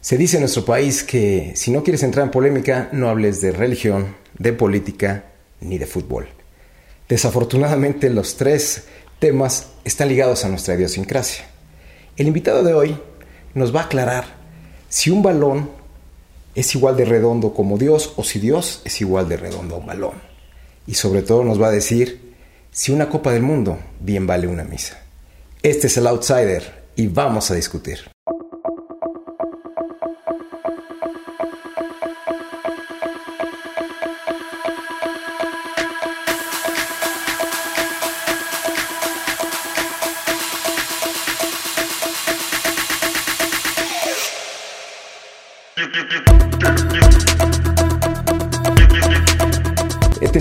Se dice en nuestro país que si no quieres entrar en polémica, no hables de religión, de política ni de fútbol. Desafortunadamente los tres temas están ligados a nuestra idiosincrasia. El invitado de hoy nos va a aclarar si un balón es igual de redondo como Dios o si Dios es igual de redondo a un balón. Y sobre todo nos va a decir si una copa del mundo bien vale una misa. Este es el outsider y vamos a discutir.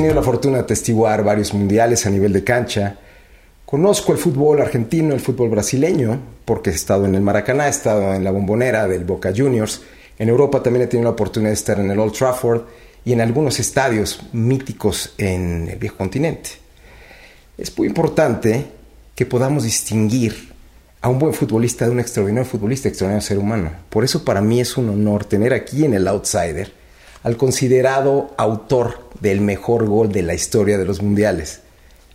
Tenido la fortuna de atestiguar varios mundiales a nivel de cancha. Conozco el fútbol argentino, el fútbol brasileño, porque he estado en el Maracaná, he estado en la bombonera del Boca Juniors. En Europa también he tenido la oportunidad de estar en el Old Trafford y en algunos estadios míticos en el viejo continente. Es muy importante que podamos distinguir a un buen futbolista de un extraordinario futbolista, extraordinario ser humano. Por eso para mí es un honor tener aquí en el Outsider al considerado autor del mejor gol de la historia de los mundiales.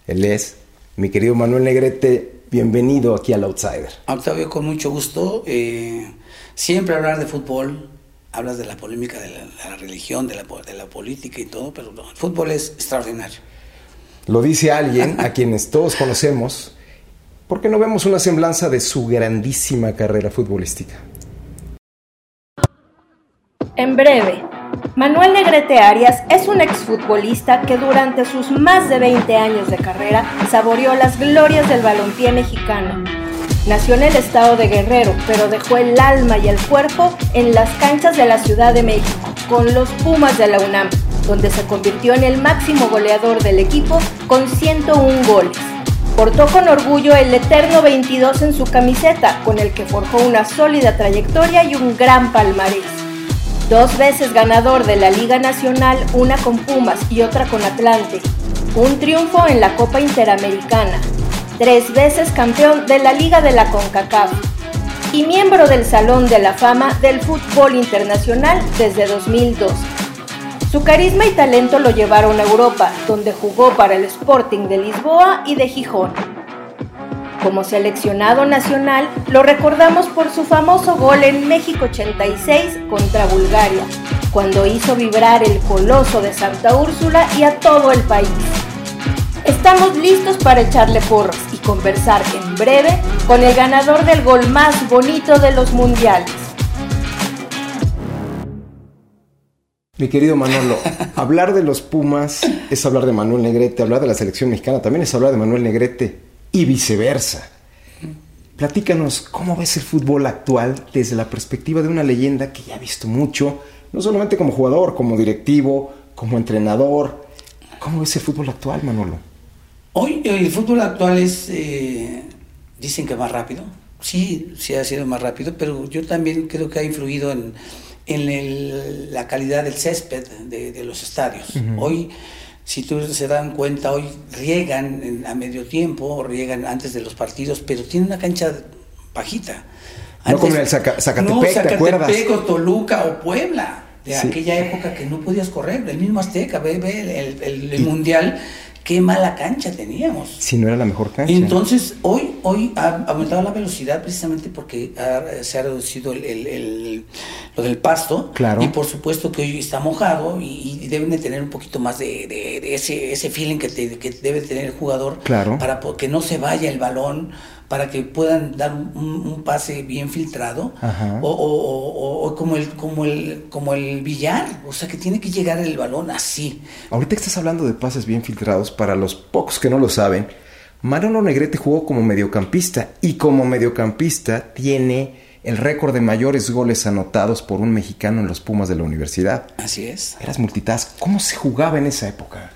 Él es mi querido Manuel Negrete. Bienvenido aquí al Outsider. Octavio, con mucho gusto. Eh, siempre hablar de fútbol, hablas de la polémica de la, de la religión, de la, de la, política y todo, pero no, el fútbol es extraordinario. Lo dice alguien a quienes todos conocemos, porque no vemos una semblanza de su grandísima carrera futbolística. En breve, Manuel Negrete Arias es un exfutbolista que durante sus más de 20 años de carrera saboreó las glorias del balompié mexicano. Nació en el estado de Guerrero, pero dejó el alma y el cuerpo en las canchas de la Ciudad de México, con los Pumas de la UNAM, donde se convirtió en el máximo goleador del equipo con 101 goles. Portó con orgullo el eterno 22 en su camiseta, con el que forjó una sólida trayectoria y un gran palmarés. Dos veces ganador de la Liga Nacional, una con Pumas y otra con Atlante. Un triunfo en la Copa Interamericana. Tres veces campeón de la Liga de la CONCACAF. Y miembro del Salón de la Fama del Fútbol Internacional desde 2002. Su carisma y talento lo llevaron a Europa, donde jugó para el Sporting de Lisboa y de Gijón. Como seleccionado nacional, lo recordamos por su famoso gol en México 86 contra Bulgaria, cuando hizo vibrar el coloso de Santa Úrsula y a todo el país. Estamos listos para echarle porras y conversar en breve con el ganador del gol más bonito de los mundiales. Mi querido Manolo, hablar de los Pumas es hablar de Manuel Negrete, hablar de la selección mexicana también es hablar de Manuel Negrete y viceversa. Platícanos, ¿cómo ves el fútbol actual desde la perspectiva de una leyenda que ya ha visto mucho, no solamente como jugador, como directivo, como entrenador? ¿Cómo ves el fútbol actual, Manolo? Hoy el fútbol actual es, eh, dicen que más rápido. Sí, sí ha sido más rápido, pero yo también creo que ha influido en, en el, la calidad del césped de, de los estadios. Uh -huh. Hoy si tú se dan cuenta, hoy riegan a medio tiempo, riegan antes de los partidos, pero tiene una cancha bajita. Antes, no como en el Zaca, Zacatepec, no, ¿te Zacatepec acuerdas? o Toluca o Puebla, de sí. aquella época que no podías correr, el mismo Azteca, ve, ve el, el, el Mundial, qué mala cancha teníamos. Si no era la mejor cancha. Entonces, hoy, hoy ha aumentado la velocidad precisamente porque ha, se ha reducido el, el, el, lo del pasto. Claro. Y por supuesto que hoy está mojado y, y deben de tener un poquito más de, de, de ese, ese feeling que, te, que, debe tener el jugador claro. para que no se vaya el balón para que puedan dar un, un pase bien filtrado o, o, o, o, como el como el como el billar o sea que tiene que llegar el balón así ahorita estás hablando de pases bien filtrados para los pocos que no lo saben Manolo Negrete jugó como mediocampista y como mediocampista tiene el récord de mayores goles anotados por un mexicano en los Pumas de la universidad. Así es. Eras multitask. ¿Cómo se jugaba en esa época?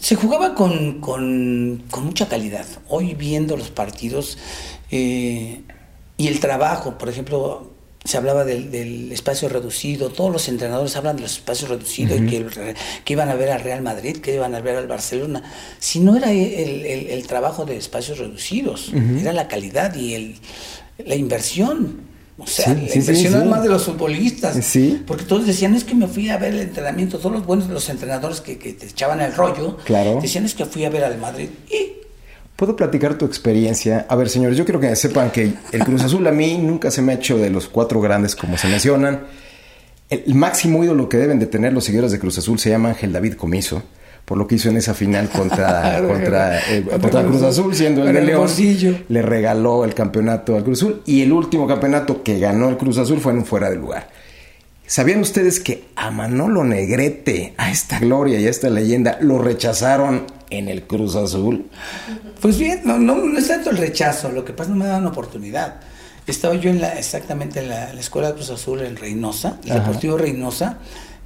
Se jugaba con, con, con, mucha calidad. Hoy viendo los partidos eh, y el trabajo, por ejemplo, se hablaba del, del, espacio reducido, todos los entrenadores hablan de los espacios reducidos uh -huh. y que, que, iban a ver al Real Madrid, que iban a ver al Barcelona. Si no era el, el, el trabajo de espacios reducidos, uh -huh. era la calidad y la inversión. O sea, Sí, la sí, más de los futbolistas. Sí. Porque todos decían, es que me fui a ver el entrenamiento. Todos los buenos los entrenadores que, que te echaban el rollo, Claro. decían, es que fui a ver al Madrid. Y ¿Puedo platicar tu experiencia? A ver, señores, yo quiero que sepan que el Cruz Azul a mí nunca se me ha hecho de los cuatro grandes como se mencionan. El máximo ídolo que deben de tener los seguidores de Cruz Azul se llama Ángel David Comiso, por lo que hizo en esa final contra, contra, eh, contra Cruz Azul, siendo el de el León. Le regaló el campeonato al Cruz Azul y el último campeonato que ganó el Cruz Azul fue en un fuera de lugar. ¿Sabían ustedes que a Manolo Negrete, a esta gloria y a esta leyenda, lo rechazaron en el Cruz Azul? Pues bien, no, no, no es tanto el rechazo, lo que pasa es que no me daban oportunidad. Estaba yo en la, exactamente en la, Escuela de Cruz Azul en Reynosa, el Ajá. Deportivo Reynosa,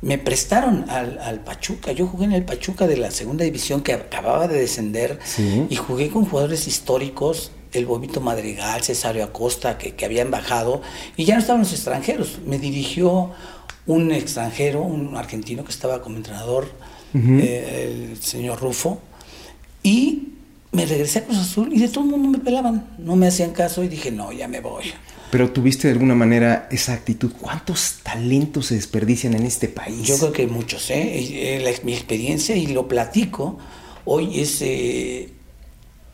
me prestaron al, al Pachuca. Yo jugué en el Pachuca de la segunda división que acababa de descender Sí. y jugué con jugadores históricos, el Bobito Madrigal, Cesario Acosta, que, que habían bajado, y ya no estaban los extranjeros. Me dirigió un extranjero, un argentino que estaba como entrenador, eh, el señor Rufo, y me regresé a Cruz Azul y de todo el mundo me pelaban, no me hacían caso y dije, no, ya me voy. Pero tuviste de alguna manera esa actitud. ¿Cuántos talentos se desperdician en este país? Yo creo que muchos, ¿eh? Eh, la- mi experiencia y lo platico hoy es eh,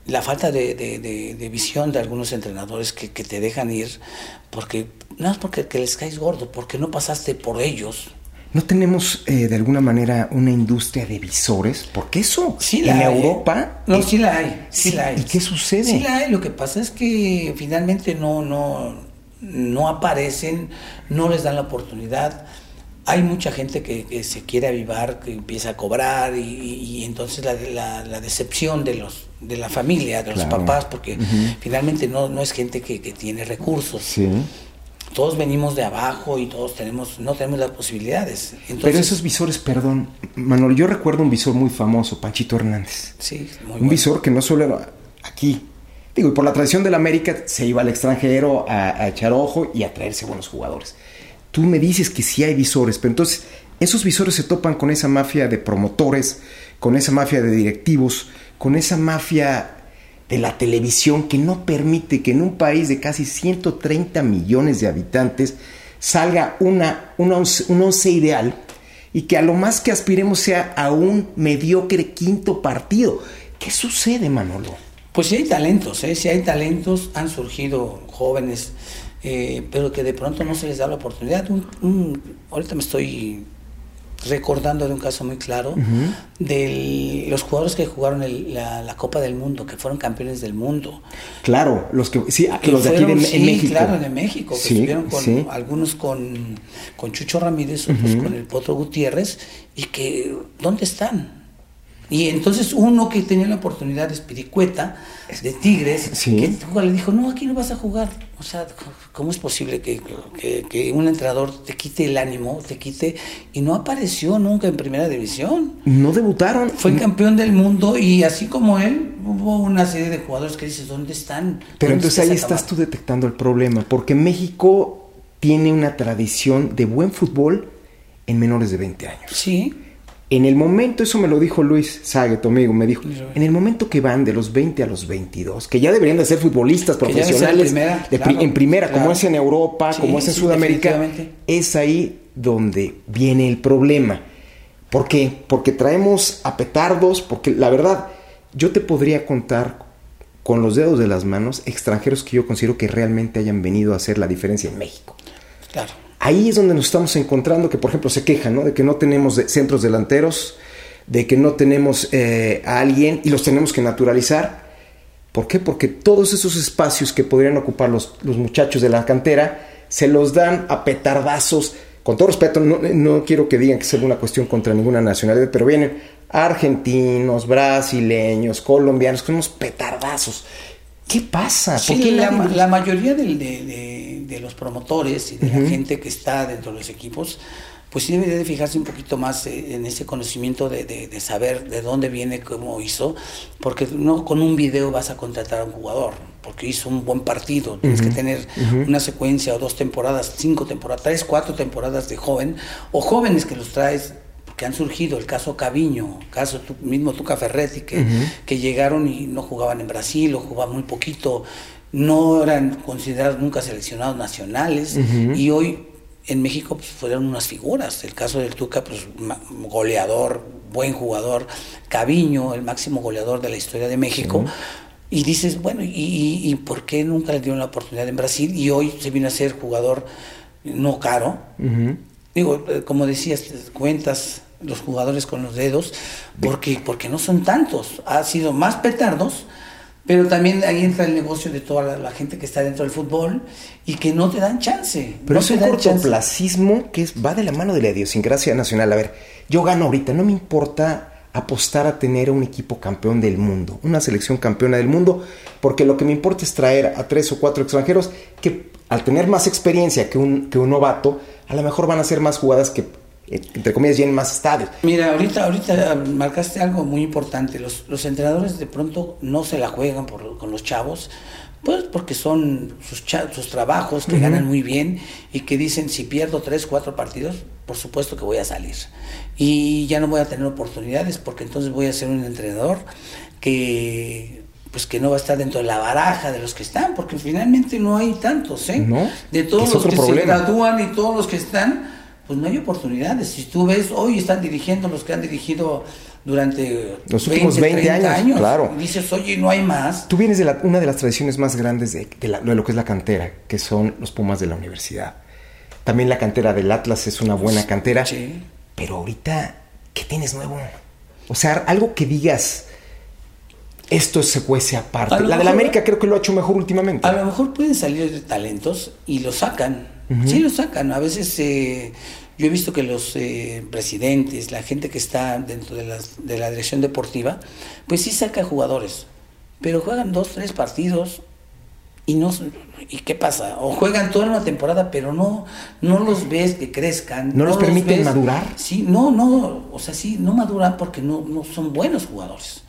la falta de, de- de- de visión de algunos entrenadores que, que te dejan ir porque no es porque que les caes gordo, porque no pasaste por ellos. ¿No tenemos eh, de alguna manera una industria de visores? Porque eso Sí en la hay, ¿eh? Europa... No, eh, sí la hay, sí, sí, la hay. ¿y qué sucede? Sí la hay, lo que pasa es que finalmente no, no, no aparecen, no les dan la oportunidad. Hay mucha gente que, que se quiere avivar, que empieza a cobrar y, entonces la, la- la decepción de los de la familia, de los Claro. papás, porque finalmente no, no es gente que, que tiene recursos. Sí. Todos venimos de abajo y todos tenemos no tenemos las posibilidades. Entonces, Pero esos visores, perdón, Manuel, yo recuerdo un visor muy famoso, Panchito Hernández. sí, muy un bueno. visor que no solo era aquí. Digo, y por la tradición de la América se iba al extranjero a, echar ojo y a traerse buenos jugadores. Tú me dices que sí hay visores, pero entonces esos visores se topan con esa mafia de promotores, con esa mafia de directivos, con esa mafia de la televisión que no permite que en un país de casi 130 millones de habitantes salga una, un once ideal y que a lo más que aspiremos sea a un mediocre quinto partido. ¿Qué sucede, Manolo? Pues sí hay talentos, ¿eh? sí hay talentos, han surgido jóvenes, eh, pero que de pronto no se les da la oportunidad. Un- un- ahorita me estoy recordando de un caso muy claro de los jugadores que jugaron el- la, la Copa del Mundo, que fueron campeones del mundo. Claro, los que sí, Que los de aquí de, fueron, en sí, México. claro, de México, que Sí, estuvieron con sí. algunos con, con Chucho Ramírez, otros con el Potro Gutiérrez, y que, ¿dónde están? Y entonces uno que tenía la oportunidad de Espiricueta, de Tigres, Sí. que le dijo, no, aquí no vas a jugar. O sea, ¿cómo es posible que, que- que un entrenador te quite el ánimo, te quite, y no apareció nunca en primera división? No debutaron. Fue campeón del mundo y así como él, hubo una serie de jugadores que dices, ¿dónde están? Pero ¿Dónde entonces ahí estás cama?" tú detectando el problema, porque México tiene una tradición de buen fútbol en menores de 20 años. Sí, En el momento, eso me lo dijo Luis Sague, tu amigo, me dijo, en el momento que van de los 20 a los 22, que ya deberían de ser futbolistas profesionales primera, de pri- claro, en primera, como es en Europa, Sí, como es en sí, Sudamérica, es ahí donde viene el problema. ¿Por qué? Porque traemos a petardos, porque la verdad, yo te podría contar con los dedos de las manos extranjeros que yo considero que realmente hayan venido a hacer la diferencia en México. claro. Ahí es donde nos estamos encontrando que, por ejemplo, se quejan, ¿no? De que no tenemos centros delanteros, de que no tenemos eh, a alguien y los tenemos que naturalizar. ¿Por qué? Porque todos esos espacios que podrían ocupar los, los muchachos de la cantera se los dan a petardazos. Con todo respeto, no, no quiero que digan que sea una cuestión contra ninguna nacionalidad, pero vienen argentinos, brasileños, colombianos, con unos petardazos. ¿Qué pasa? ¿Por Sí, la, mayoría del- de, de- de los promotores y de la gente que está dentro de los equipos, pues sí debería de fijarse un poquito más eh, en ese conocimiento de, de- de saber de dónde viene, cómo hizo, porque no con un video vas a contratar a un jugador, porque hizo un buen partido, tienes que tener una secuencia o dos temporadas, cinco temporadas, tres, cuatro temporadas de joven, o jóvenes que los traes que han surgido, el caso Caviño, caso tú, mismo Tuca Ferretti, que, que llegaron y no jugaban en Brasil o jugaban muy poquito, no eran considerados nunca seleccionados nacionales y hoy en México pues, fueron unas figuras. El caso del Tuca, pues goleador, buen jugador, Caviño, el máximo goleador de la historia de México. Y dices, bueno, ¿y, por qué nunca le dieron la oportunidad en Brasil? Y hoy se vino a ser jugador no caro. Digo, eh, como decías, cuentas los jugadores con los dedos, porque, porque no son tantos. Ha sido más petardos pero también ahí entra el negocio de toda la, gente que está dentro del fútbol y que no te dan chance. Pero es un cortoplacismo que va de la mano de la idiosincrasia nacional. A ver, yo gano ahorita, no me importa apostar a tener un equipo campeón del mundo, una selección campeona del mundo, porque lo que me importa es traer a tres o cuatro extranjeros que al tener más experiencia que un, que un novato, a lo mejor van a hacer más jugadas que entre comillas, llenen más estadios. Mira, ahorita, ahorita marcaste algo muy importante. Los, los entrenadores de pronto no se la juegan por, con los chavos, pues porque son sus, sus trabajos que ganan muy bien y que dicen, si pierdo tres, cuatro partidos, por supuesto que voy a salir. Y ya no voy a tener oportunidades porque entonces voy a ser un entrenador que pues que no va a estar dentro de la baraja de los que están, porque finalmente no hay tantos, ¿eh? De todos los que se gradúan y todos los que están, pues no hay oportunidades. Si tú ves, hoy están dirigiendo los que han dirigido durante los últimos 20, años, claro. dices, oye, no hay más. Tú vienes de una de las tradiciones más grandes de, lo que es la cantera, que son los Pumas de la universidad. También la cantera del Atlas es una buena cantera. Sí. Pero ahorita, ¿qué tienes nuevo? O sea, algo que digas, esto se cuece aparte. La de la América creo que lo ha hecho mejor últimamente. A lo mejor pueden salir talentos y lo sacan. Sí lo sacan. A veces eh, yo he visto que los eh, presidentes, la gente que está dentro de, de la dirección deportiva, pues sí saca jugadores, pero juegan dos, tres partidos y no y qué pasa o juegan toda una temporada pero no no los ves que crezcan no, los permiten madurar sí no no o sea sí no maduran porque no, no son buenos jugadores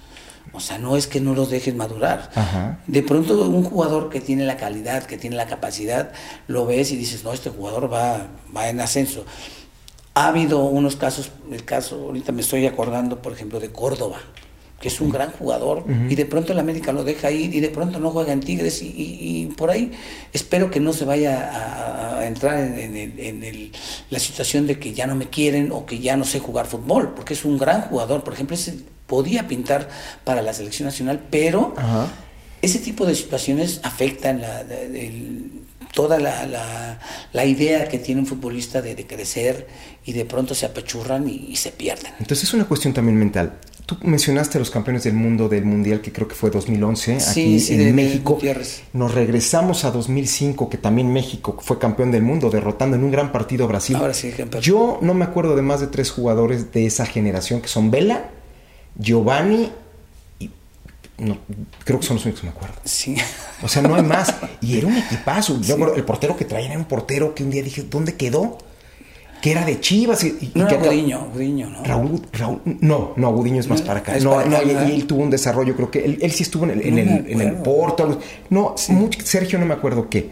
o sea, no es que no los dejes madurar. De pronto un jugador que tiene la calidad, que tiene la capacidad, lo ves y dices, no, este jugador va, va en ascenso. Ha habido unos casos, el caso, ahorita me estoy acordando, por ejemplo, de Córdoba, que es un gran jugador, y de pronto el América lo deja ir, y de pronto no juega en Tigres, y, por ahí espero que no se vaya a, entrar en, la situación de que ya no me quieren o que ya no sé jugar fútbol, porque es un gran jugador. Por ejemplo, ese podía pintar para la selección nacional, pero ese tipo de situaciones afectan la, toda la, idea que tiene un futbolista de, crecer y de pronto se apachurran y, se pierden. Entonces es una cuestión también mental. Tú mencionaste a los campeones del mundo del Mundial, que creo que fue 2011, aquí en México. Nos regresamos a 2005, que también México fue campeón del mundo, derrotando en un gran partido a Brasil. Ahora sí, Yo no me acuerdo de más de tres jugadores de esa generación, que son Vela, Giovanni y no, creo que son los únicos que me acuerdo. Sí. O sea, no hay más. Y era un equipazo. el portero que traían era un portero que un día dije, ¿dónde quedó? Que era de Chivas. Y, no que Gudiño, Gudiño, ¿no? Raúl, Raúl, no, no, Gudiño es más para acá. No, no, y, él tuvo un desarrollo, creo que él, sí estuvo en el, en el, en el Porto. No, Sergio no me acuerdo qué.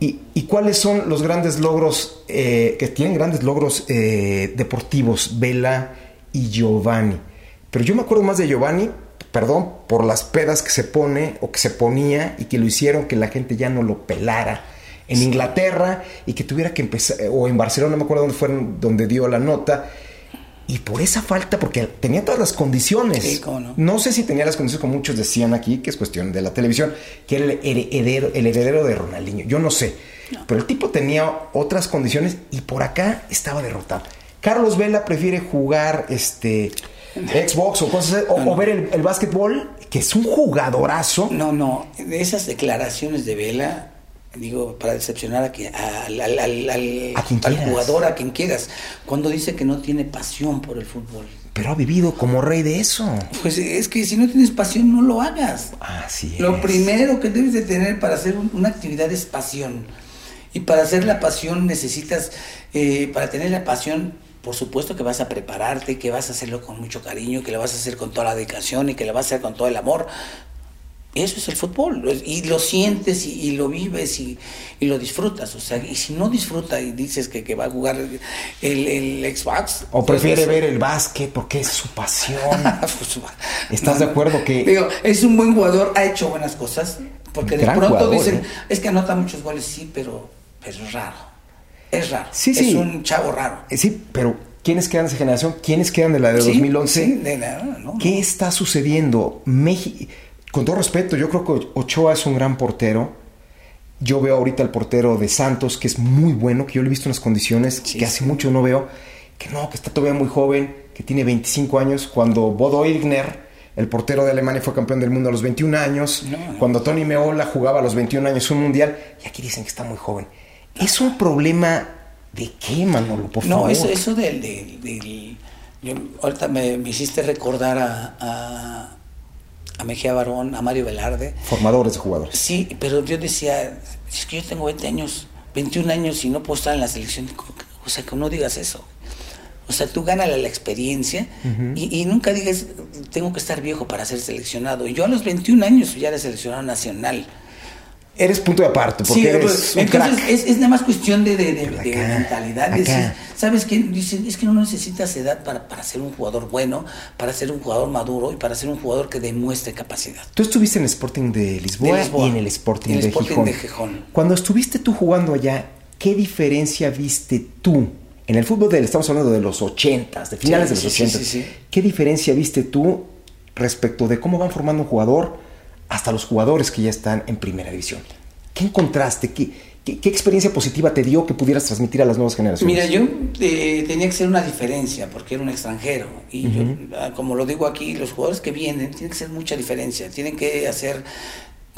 Y, y, cuáles son los grandes logros, eh, que tienen grandes logros eh, deportivos, Vela y Giovanni? Pero yo me acuerdo más de Giovanni, perdón, por las pedas que se pone o que se ponía y que lo hicieron que la gente ya no lo pelara. En Inglaterra y que tuviera que empezar, o en Barcelona, no me acuerdo dónde fueron, donde dio la nota. Y por esa falta, porque tenía todas las condiciones. no? sé si tenía las condiciones como muchos decían aquí, que es cuestión de la televisión, que era el heredero, el heredero de Ronaldinho. Yo no sé. Pero el tipo tenía otras condiciones y por acá estaba derrotado. Carlos Vela prefiere jugar este Xbox o cosas o, ver el, el, básquetbol, que es un jugadorazo. No, no, de esas declaraciones de Vela, digo, para decepcionar a que, al, al, al, jugador, a quien quieras, cuando dice que no tiene pasión por el fútbol. Pero ha vivido como rey de eso. Pues es que si no tienes pasión, no lo hagas. Así es. Lo primero que debes de tener para hacer una actividad es pasión. Y para hacer la pasión necesitas, eh, para tener la pasión, por supuesto que vas a prepararte, que vas a hacerlo con mucho cariño, que lo vas a hacer con toda la dedicación y que lo vas a hacer con todo el amor. Eso es el fútbol, y lo sientes y, lo vives y, lo disfrutas. O sea, y si no disfruta y dices que, va a jugar el, Xbox. O prefiere ver el básquet porque es su pasión. Pues, ¿Estás de acuerdo que.? Digo, es un buen jugador, ha hecho buenas cosas, Porque de pronto dicen, ¿eh? es que anota muchos goles, sí, pero, pero es raro. Es raro. Sí, sí. Es un chavo raro. Eh, sí, pero ¿quiénes quedan de esa generación? ¿Quiénes quedan de la de 2011? Sí, de la, no, ¿Qué está sucediendo? México, con todo respeto, yo creo que Ochoa es un gran portero. Yo veo ahorita al portero de Santos, que es muy bueno, que yo lo he visto en las condiciones que hace mucho no veo, que no, que está todavía muy joven, que tiene 25 años, cuando Bodo Ilgner el portero de Alemania fue campeón del mundo a los 21 años. Cuando Tony Meola jugaba a los 21 años un mundial. Y aquí dicen que está muy joven. ¿Es un problema de qué, Manolo? Por no, favor. eso, eso del... del, yo, ahorita me, hiciste recordar a, a, Mejía Barón, a Mario Velarde. Formadores de jugadores. Sí, pero yo decía, es que yo tengo 20 años, 21 años y no puedo estar en la selección. O sea, que no digas eso. O sea, tú ganas la experiencia y, nunca digas, tengo que estar viejo para ser seleccionado. Y yo a los 21 años ya era seleccionado nacional. Eres punto de aparte, porque eres pues, entonces es, nada más cuestión de, mentalidad. ¿Sabes qué? Dicen, es que no necesitas edad para, para ser un jugador bueno, para ser un jugador maduro y para ser un jugador que demuestre capacidad. Tú estuviste en el Sporting de Lisboa, y en el Sporting, de, de Gijón. Cuando estuviste tú jugando allá, ¿qué diferencia viste tú en el fútbol del, estamos hablando de los 80, de finales de los 80. ¿Qué diferencia viste tú respecto de cómo van formando un jugador hasta los jugadores que ya están en primera división? ¿Qué encontraste? ¿Qué, qué, experiencia positiva te dio que pudieras transmitir a las nuevas generaciones? Mira, yo eh, tenía que ser una diferencia porque era un extranjero. Y yo, ah, como lo digo aquí, los jugadores que vienen tienen que ser mucha diferencia. Tienen que hacer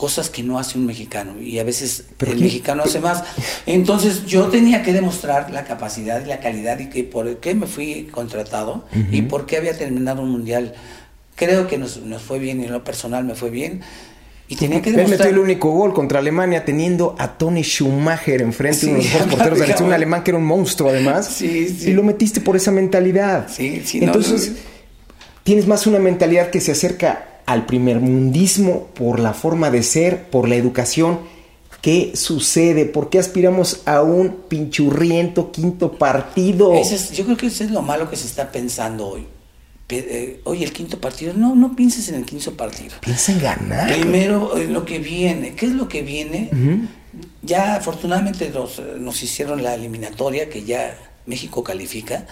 cosas que no hace un mexicano y a veces el mexicano hace más. Entonces yo tenía que demostrar la capacidad y la calidad y que por qué me fui contratado y por qué había terminado un mundial. Creo que nos, nos fue bien y en lo personal me fue bien. Y tenía que demostrar... metió el único gol contra Alemania teniendo a Tony Schumacher enfrente, de uno de los porteros de la un alemán que era un monstruo además. y lo metiste por esa mentalidad. Entonces, tienes más una mentalidad que se acerca al primer mundismo por la forma de ser, por la educación. ¿Qué sucede? ¿Por qué aspiramos a un pinchurriento quinto partido? yo creo que eso es lo malo que se está pensando hoy. Eh, oye, el quinto partido, no, no pienses en el quinto partido. Piensa en ganar. Primero, lo que viene. ¿Qué es lo que viene? Ya afortunadamente nos, nos hicieron la eliminatoria, que ya México califica.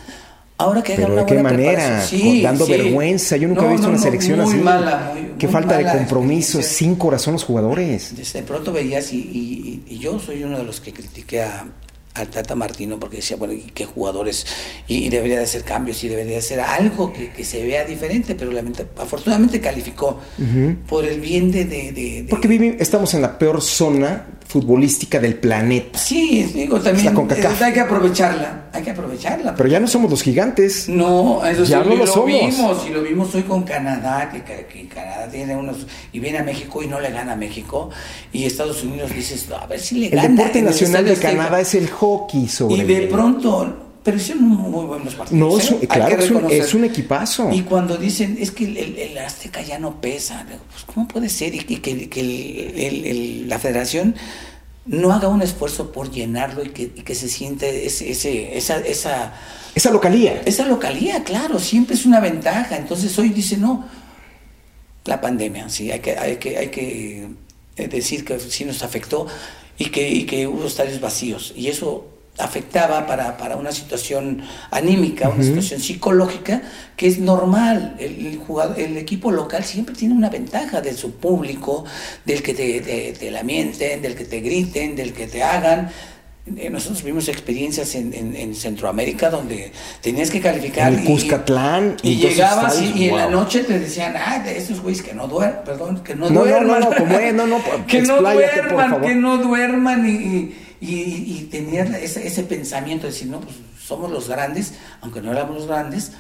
Ahora que Pero de qué manera, dando vergüenza. Yo nunca he visto una selección así. Mala, qué falta de compromiso, sin corazón los jugadores. De pronto veías, y, yo soy uno de los que critiqué a, al Tata Martino porque decía, bueno, ¿y qué jugadores? Y, debería de hacer cambios y debería de hacer algo que, se vea diferente, pero afortunadamente calificó por el bien de... de, porque estamos en la peor zona futbolística del planeta. Sí, digo, también hay que aprovecharla, hay que aprovecharla. Pero ya no somos los gigantes. No, eso ya sí, no lo, somos. vimos, y lo vimos hoy con Canadá, que, que, Canadá tiene unos, y viene a México y no le gana a México, y Estados Unidos dices, a ver si le gana. El deporte nacional de Canadá es el hockey sobre Y de pronto pero hicieron muy buenos partidos. No, es, ¿eh? claro, es un, equipazo. Y cuando dicen, es que el, Azteca ya no pesa, pues ¿cómo puede ser? Y, que, que la federación no haga un esfuerzo por llenarlo y que, se siente ese, esa, esa... Esa localía. Esa localía, claro, siempre es una ventaja. Entonces hoy dice, no, la pandemia, sí, hay que, hay que, hay que eh, decir que sí nos afectó y que, y que hubo estadios vacíos. Y eso afectaba para, para una situación anímica, una situación psicológica, que es normal. El, jugador, el equipo local siempre tiene una ventaja de su público, del que te, te, mienten, del que te griten, del que te hagan. Eh, nosotros vimos experiencias en, en, Centroamérica donde tenías que calificar. En Cuscatlán. Y, llegabas y, en la noche te decían, ah, de esos güeyes que no duerman, perdón, que no, duerman. No, no, como no, no, que no duerman, que no duerman y y, y tenía ese, ese, pensamiento de decir, no, pues somos los grandes, aunque no éramos los grandes,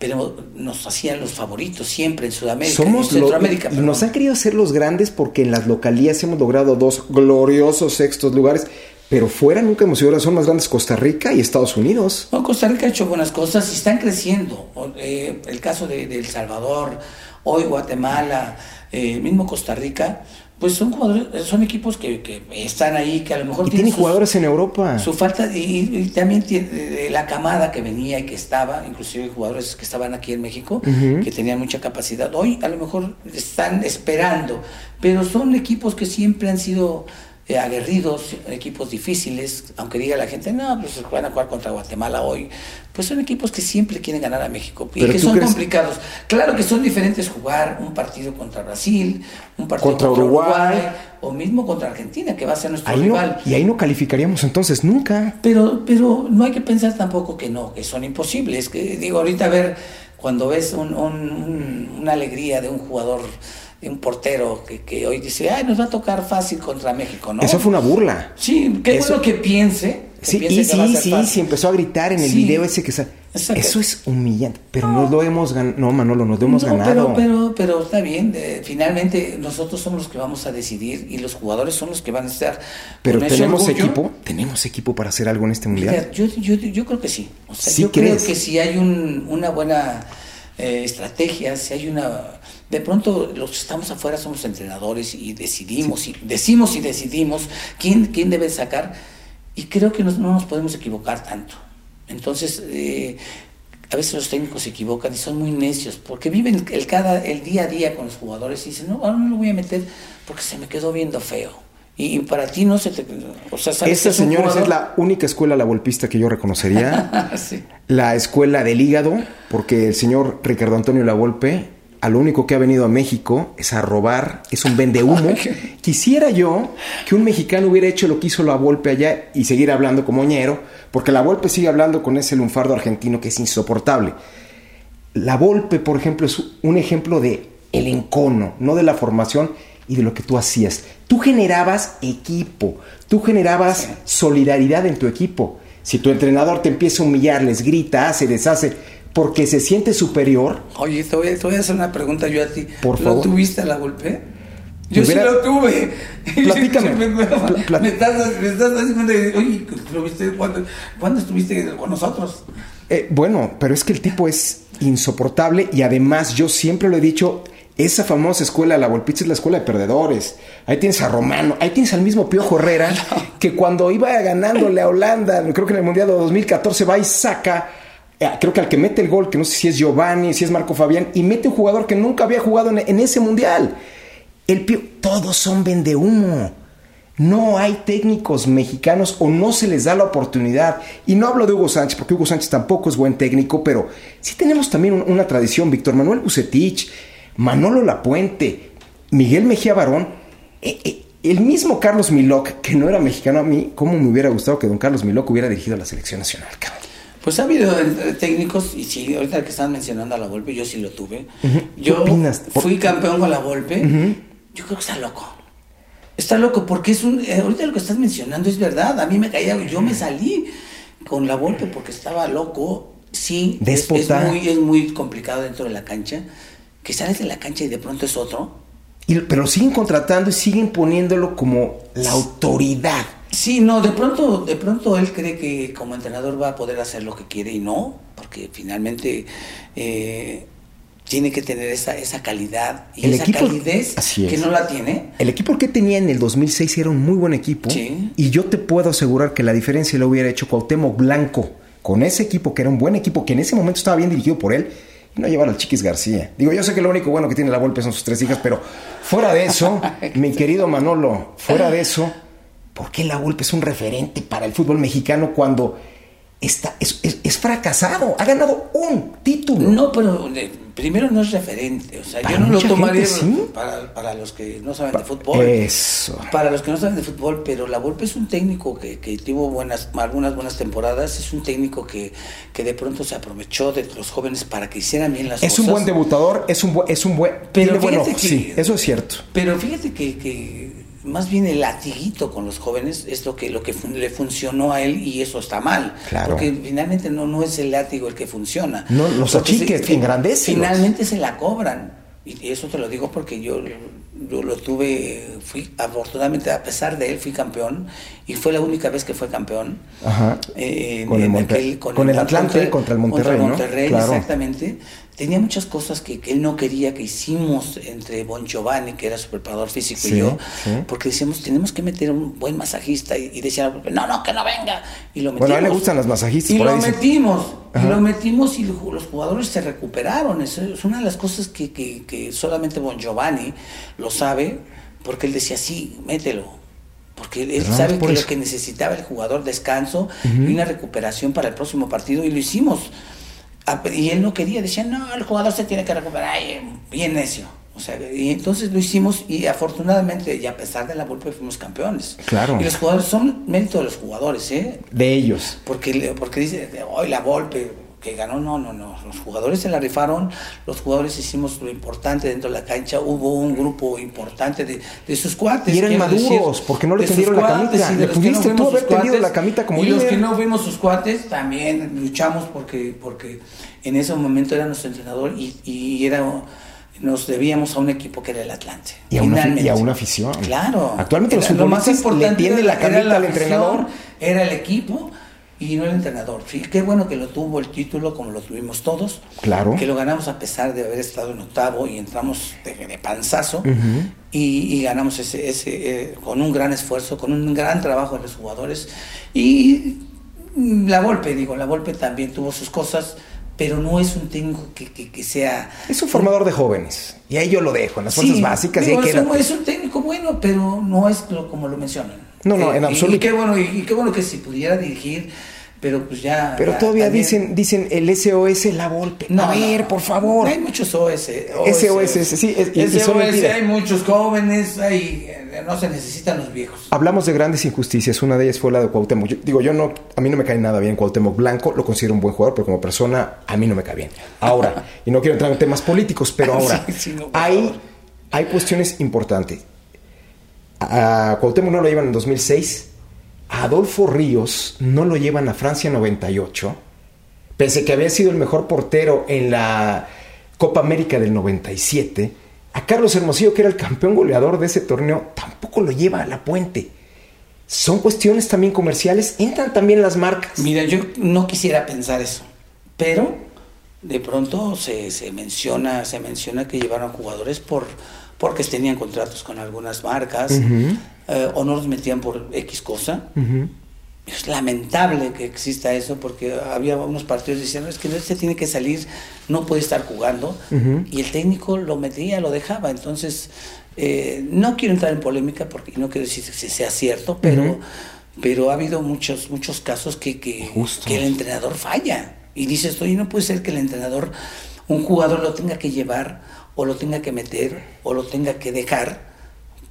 pero nos hacían los favoritos siempre en Sudamérica, somos en Centroamérica. nos han querido hacer los grandes porque en las localías hemos logrado dos gloriosos sextos lugares. Pero fuera nunca hemos sido, son más grandes Costa Rica y Estados Unidos. No, Costa Rica ha hecho buenas cosas y están creciendo. Eh, el caso de, El Salvador, hoy Guatemala, eh, mismo Costa Rica, pues son jugadores, son equipos que, que, están ahí, que a lo mejor y tienen jugadores en Europa. Su falta, y, también tiene, la camada que venía y que estaba, inclusive jugadores que estaban aquí en México, que tenían mucha capacidad, hoy a lo mejor están esperando, pero son equipos que siempre han sido eh, aguerridos, equipos difíciles, aunque diga la gente, no, pues van a jugar contra Guatemala hoy, pues son equipos que siempre quieren ganar a México y que son complicados. Claro que son diferentes jugar un partido contra Brasil, un partido contra, Uruguay, o mismo contra Argentina, que va a ser nuestro rival. y ahí no calificaríamos entonces nunca. Pero, pero no hay que pensar tampoco que no, que son imposibles. Que digo, ahorita a ver, cuando ves una alegría de un jugador un portero que, que, hoy dice, ay, nos va a tocar fácil contra México, ¿no? Eso fue una burla. Sí, qué bueno que piense. sí, y sí, sí, sí, empezó a gritar en el video ese que... Eso es humillante, pero no, lo hemos ganado, no Manolo, nos lo hemos ganado. Pero, pero, pero está bien, finalmente nosotros somos los que vamos a decidir y los jugadores son los que van a estar. Pero tenemos equipo, tenemos equipo para hacer algo en este mundial. yo, yo, yo, creo que sí. O sea, yo creo que si hay un, una buena eh, estrategia, si hay una de pronto los que estamos afuera somos entrenadores y decidimos, y decimos y decidimos quién, quién debe sacar, y creo que no, nos podemos equivocar tanto. Entonces, eh, a veces los técnicos se equivocan y son muy necios, porque viven el, cada, el día a día con los jugadores y dicen, no, ahora no lo voy a meter porque se me quedó viendo feo. Y, para ti no se te... O sea, Esta, señora es la única escuela la golpista que yo reconocería. La escuela del hígado, porque el señor Ricardo Antonio La Volpe a lo único que ha venido a México es a robar, es un vende humo. Quisiera yo que un mexicano hubiera hecho lo que hizo la Volpe allá y seguir hablando como ñero, porque la Volpe sigue hablando con ese lunfardo argentino que es insoportable. La Volpe, por ejemplo, es un ejemplo de el encono, no de la formación y de lo que tú hacías. Tú generabas equipo, tú generabas solidaridad en tu equipo. Si tu entrenador te empieza a humillar, les grita, hace, deshace, porque se siente superior. Oye, te voy, a hacer una pregunta yo a ti. Por favor. ¿Lo tuviste a la golpe? Yo sí lo tuve. Platícame. me, me, estás, me estás haciendo. Oye, ¿lo viste? ¿Cuándo, ¿Cuándo, estuviste con nosotros? Eh, bueno, pero es que el tipo es insoportable y además yo siempre lo he dicho. Esa famosa escuela, la Volpitz, es la escuela de perdedores. Ahí tienes a Romano, ahí tienes al mismo Piojo Herrera, que cuando iba ganándole a Holanda, creo que en el Mundial de 2014, va y saca eh, creo que al que mete el gol, que no sé si es Giovanni, si es Marco Fabián, y mete un jugador que nunca había jugado en, ese mundial. El pío, todos son vende humo. No hay técnicos mexicanos o no se les da la oportunidad. Y no hablo de Hugo Sánchez, porque Hugo Sánchez tampoco es buen técnico, pero sí tenemos también una tradición. Víctor Manuel Bucetich, Manolo Lapuente, Miguel Mejía Barón, eh, eh, el mismo Carlos Miloc, que no era mexicano a mí, ¿cómo me hubiera gustado que don Carlos Miloc hubiera dirigido la selección nacional, cabrón? Pues ha habido eh, técnicos, y sí, ahorita que están mencionando a la Volpe, yo sí lo tuve. Yo fui campeón con la Volpe. Yo creo que está loco. Está loco porque es un. Ahorita lo que estás mencionando es verdad. A mí me caía. Yo me salí con la Volpe porque estaba loco. Sí, es, muy, es muy complicado dentro de la cancha. Que sales de la cancha y de pronto es otro. Y, pero siguen contratando y siguen poniéndolo como la autoridad. Sí, no, de pronto, de pronto él cree que como entrenador va a poder hacer lo que quiere y no, porque finalmente eh, tiene que tener esa, esa calidad y esa calidez que no la tiene. El equipo que tenía en el 2006 era un muy buen equipo y yo te puedo asegurar que la diferencia lo hubiera hecho Cuauhtémoc Blanco con ese equipo que era un buen equipo que en ese momento estaba bien dirigido por él y no llevar al Chiquis García. Digo, yo sé que lo único bueno que tiene la golpe son sus tres hijas, pero fuera de eso, mi querido Manolo, fuera de eso ¿Por qué la Volpe es un referente para el fútbol mexicano cuando está, es, fracasado? Ha ganado un título. No, pero primero no es referente. O sea, yo no lo tomaría para, los que no saben de fútbol. Eso. Para los que no saben de fútbol, pero la Volpe es un técnico que, tuvo buenas, algunas buenas temporadas. Es un técnico que, que de pronto se aprovechó de los jóvenes para que hicieran bien las es cosas. Es un buen debutador, es un, es un buen. Pero bueno, sí, eso es cierto. Pero fíjate que más bien el latiguito con los jóvenes es lo que, lo que le funcionó a él y eso está mal. Porque finalmente no, no es el látigo el que funciona. No, los achiques, que engrandecen. Finalmente se la cobran. Y eso te lo digo porque yo yo lo tuve, fui, afortunadamente, a pesar de él, fui campeón y fue la única vez que fue campeón. Ajá. Eh, Con el aquel- con el Atlante contra el Monterrey, ¿no? Monterrey, Claro. exactamente. Tenía muchas cosas que, que él no quería que hicimos entre Bon Giovanni, que era su preparador físico, Sí, y yo, sí. porque decíamos, tenemos que meter un buen masajista, y, y decía, no, no, que no venga. Y lo metimos. Bueno, a él le gustan las masajistas, Y por lo metimos, Ajá. y lo metimos y lo- los jugadores se recuperaron. Eso es una de las cosas que, que- que solamente Bon Giovanni lo sabe, porque él decía, sí, mételo. Porque él sabe por que eso. lo que necesitaba el jugador, descanso y una recuperación para el próximo partido, y lo hicimos. Ah, Y él no quería, decía, no, el jugador se tiene que recuperar, bien necio. O sea, y entonces lo hicimos y afortunadamente, y a pesar de la golpe, fuimos campeones. Claro. Y los jugadores son mérito de los jugadores, ¿eh? De ellos. Porque, porque dice, hoy la golpe que ganó, no, no, no. Los jugadores se la rifaron, los jugadores hicimos lo importante dentro de la cancha, hubo un grupo importante de, de sus cuates. Y eran maduros, porque no le tendieron la camita. Le los que no pudiste tú haber cuates, la camita como Y los líder. que no fuimos sus cuates, también luchamos porque, porque en ese momento era nuestro entrenador y, y era nos debíamos a un equipo que era el Atlante. Y a una, fi- finalmente. y a una afición. Claro. Actualmente los Era- lo más le importante tienden era- la camita al entrenador. Era el equipo y no el entrenador. Sí, qué bueno que lo tuvo el título como lo tuvimos todos. Claro. Que lo ganamos a pesar de haber estado en octavo y entramos de, de panzazo. Y, y ganamos ese, ese eh, con un gran esfuerzo, con un gran trabajo de los jugadores. Y la Volpe, digo, la Volpe también tuvo sus cosas, pero no es un técnico que, que, que sea... Es un formador de jóvenes. Y ahí yo lo dejo, en las fuerzas Sí, básicas. y digo, ahí es, un, es un técnico bueno, pero no es lo, como lo mencionan. Eh, No, no, en y- absoluto. Y, qué bueno, y, y qué bueno que si pudiera dirigir, pero pues ya... Pero ya todavía también- dicen, dicen el SOS la Volpe. No, a ver, no, por favor. Hay muchos OS. SOS, sí, es- y- y son SOS, hay muchos jóvenes, hay, eh, no se necesitan los viejos. Hablamos de grandes injusticias. Una de ellas fue la de Cuauhtémoc. Yo- digo, yo no, a mí no me cae nada bien Cuauhtémoc Blanco. Lo considero un buen jugador, pero como persona a mí no me cae bien. Ahora, y no quiero entrar en temas políticos, pero ahora Sí, sí, no, hay, hay cuestiones importantes. A Cuauhtémoc no lo llevan en 2006. A Adolfo Ríos no lo llevan a Francia 98. Pese que había sido el mejor portero en la Copa América del 97. A Carlos Hermosillo, que era el campeón goleador de ese torneo, tampoco lo lleva a la puente. Son cuestiones también comerciales. Entran también las marcas. Mira, yo no quisiera pensar eso, pero de pronto se, se menciona se menciona que llevaron jugadores por porque tenían contratos con algunas marcas. Eh, o no los metían por X cosa. Es lamentable que exista eso porque había unos partidos diciendo es que no se tiene que salir, no puede estar jugando Ujú. y el técnico lo metía, lo dejaba. Entonces, eh, no quiero entrar en polémica porque no quiero decir si sea cierto, pero, Ujú. pero ha habido muchos, muchos casos que, que, que el entrenador falla. Y dices, oye, no puede ser que el entrenador, un jugador lo tenga que llevar o lo tenga que meter o lo tenga que dejar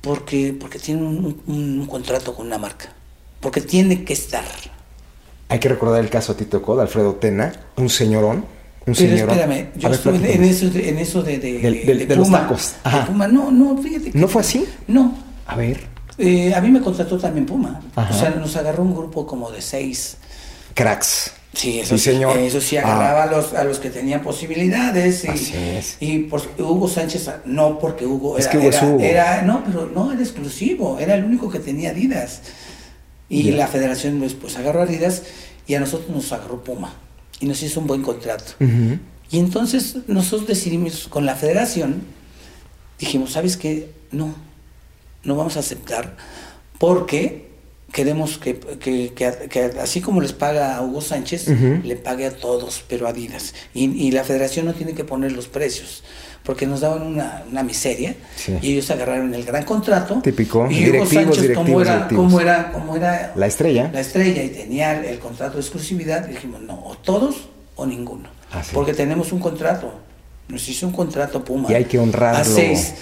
porque, porque tiene un, un- un contrato con una marca. Porque tiene que estar. Hay que recordar el caso a Tito Cod, Alfredo Tena, un señorón. Un Pero señorón. espérame, yo ver, estuve en, en eso, de, en eso de, de, Del- del- de de los Puma. De. Puma. No, no, fíjate. que- ¿No fue así? No. A ver, Eh, a mí me contrató también Puma. Ajá. O sea, nos agarró un grupo como de seis. cracks. Sí, eso Sí, señor. Eso sí, Ah. agarraba a, los, a los que tenían posibilidades. Y, Así es. y por, Hugo Sánchez, no porque Hugo Es era, que Hugo es era- Hugo. era- no, pero no era exclusivo, era el único que tenía Adidas. Y la federación después agarró Adidas y a nosotros nos agarró Puma. Y nos hizo un buen contrato. Y entonces nosotros decidimos con la federación, dijimos, ¿sabes qué? No, no vamos a aceptar porque queremos que, que- que- que así como les paga a Hugo Sánchez, le pague a todos, pero a Adidas. Y, y la federación no tiene que poner los precios, porque nos daban una, una miseria Sí. y ellos agarraron el gran contrato. Típico, Y Hugo directivos, Sánchez, directivos, como era, directivos. como era, como era La estrella. la estrella y tenía el contrato de exclusividad, dijimos, no, o todos o ninguno. Ah. Porque tenemos un contrato. Nos hizo un contrato Puma. Y hay que honrarlo. A seis.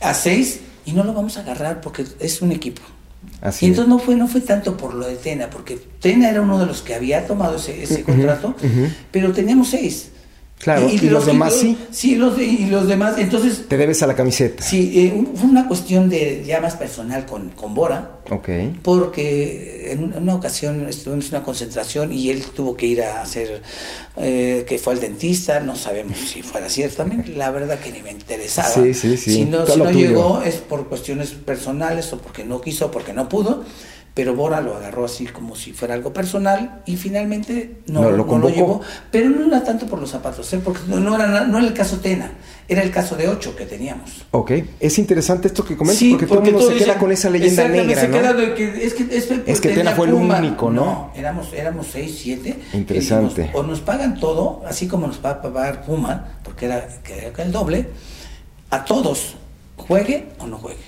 A seis y no lo vamos a agarrar porque es un equipo. Así y entonces no fue, no fue tanto por lo de Tena, porque Tena era uno de los que había tomado ese, ese contrato, pero teníamos seis. Claro, y, los, demás sí. Sí, los, y los demás, entonces... Te debes a la camiseta. Sí, eh, fue una cuestión de ya más personal con, con Bora. Ok. Porque en una ocasión estuvimos en una concentración y él tuvo que ir a hacer, eh, que fue al dentista, no sabemos si fuera cierto también, la verdad que ni me interesaba. Sí, sí, sí. Si no, si no llegó es por cuestiones personales o porque no quiso o porque no pudo pero Bora lo agarró así como si fuera algo personal y finalmente no, lo, llevó, pero no era tanto por los zapatos, ¿eh? porque no, era, no era el caso Tena, era el caso de ocho que teníamos. Ok, es interesante esto que comentas porque, todo el mundo se queda con esa leyenda negra, se queda de que, es que, es, que Tena fue el único, ¿no? No, éramos, éramos seis, siete. Interesante. o nos pagan todo, así como nos va a pagar Puma, porque era, que era el doble, a todos, juegue o no juegue.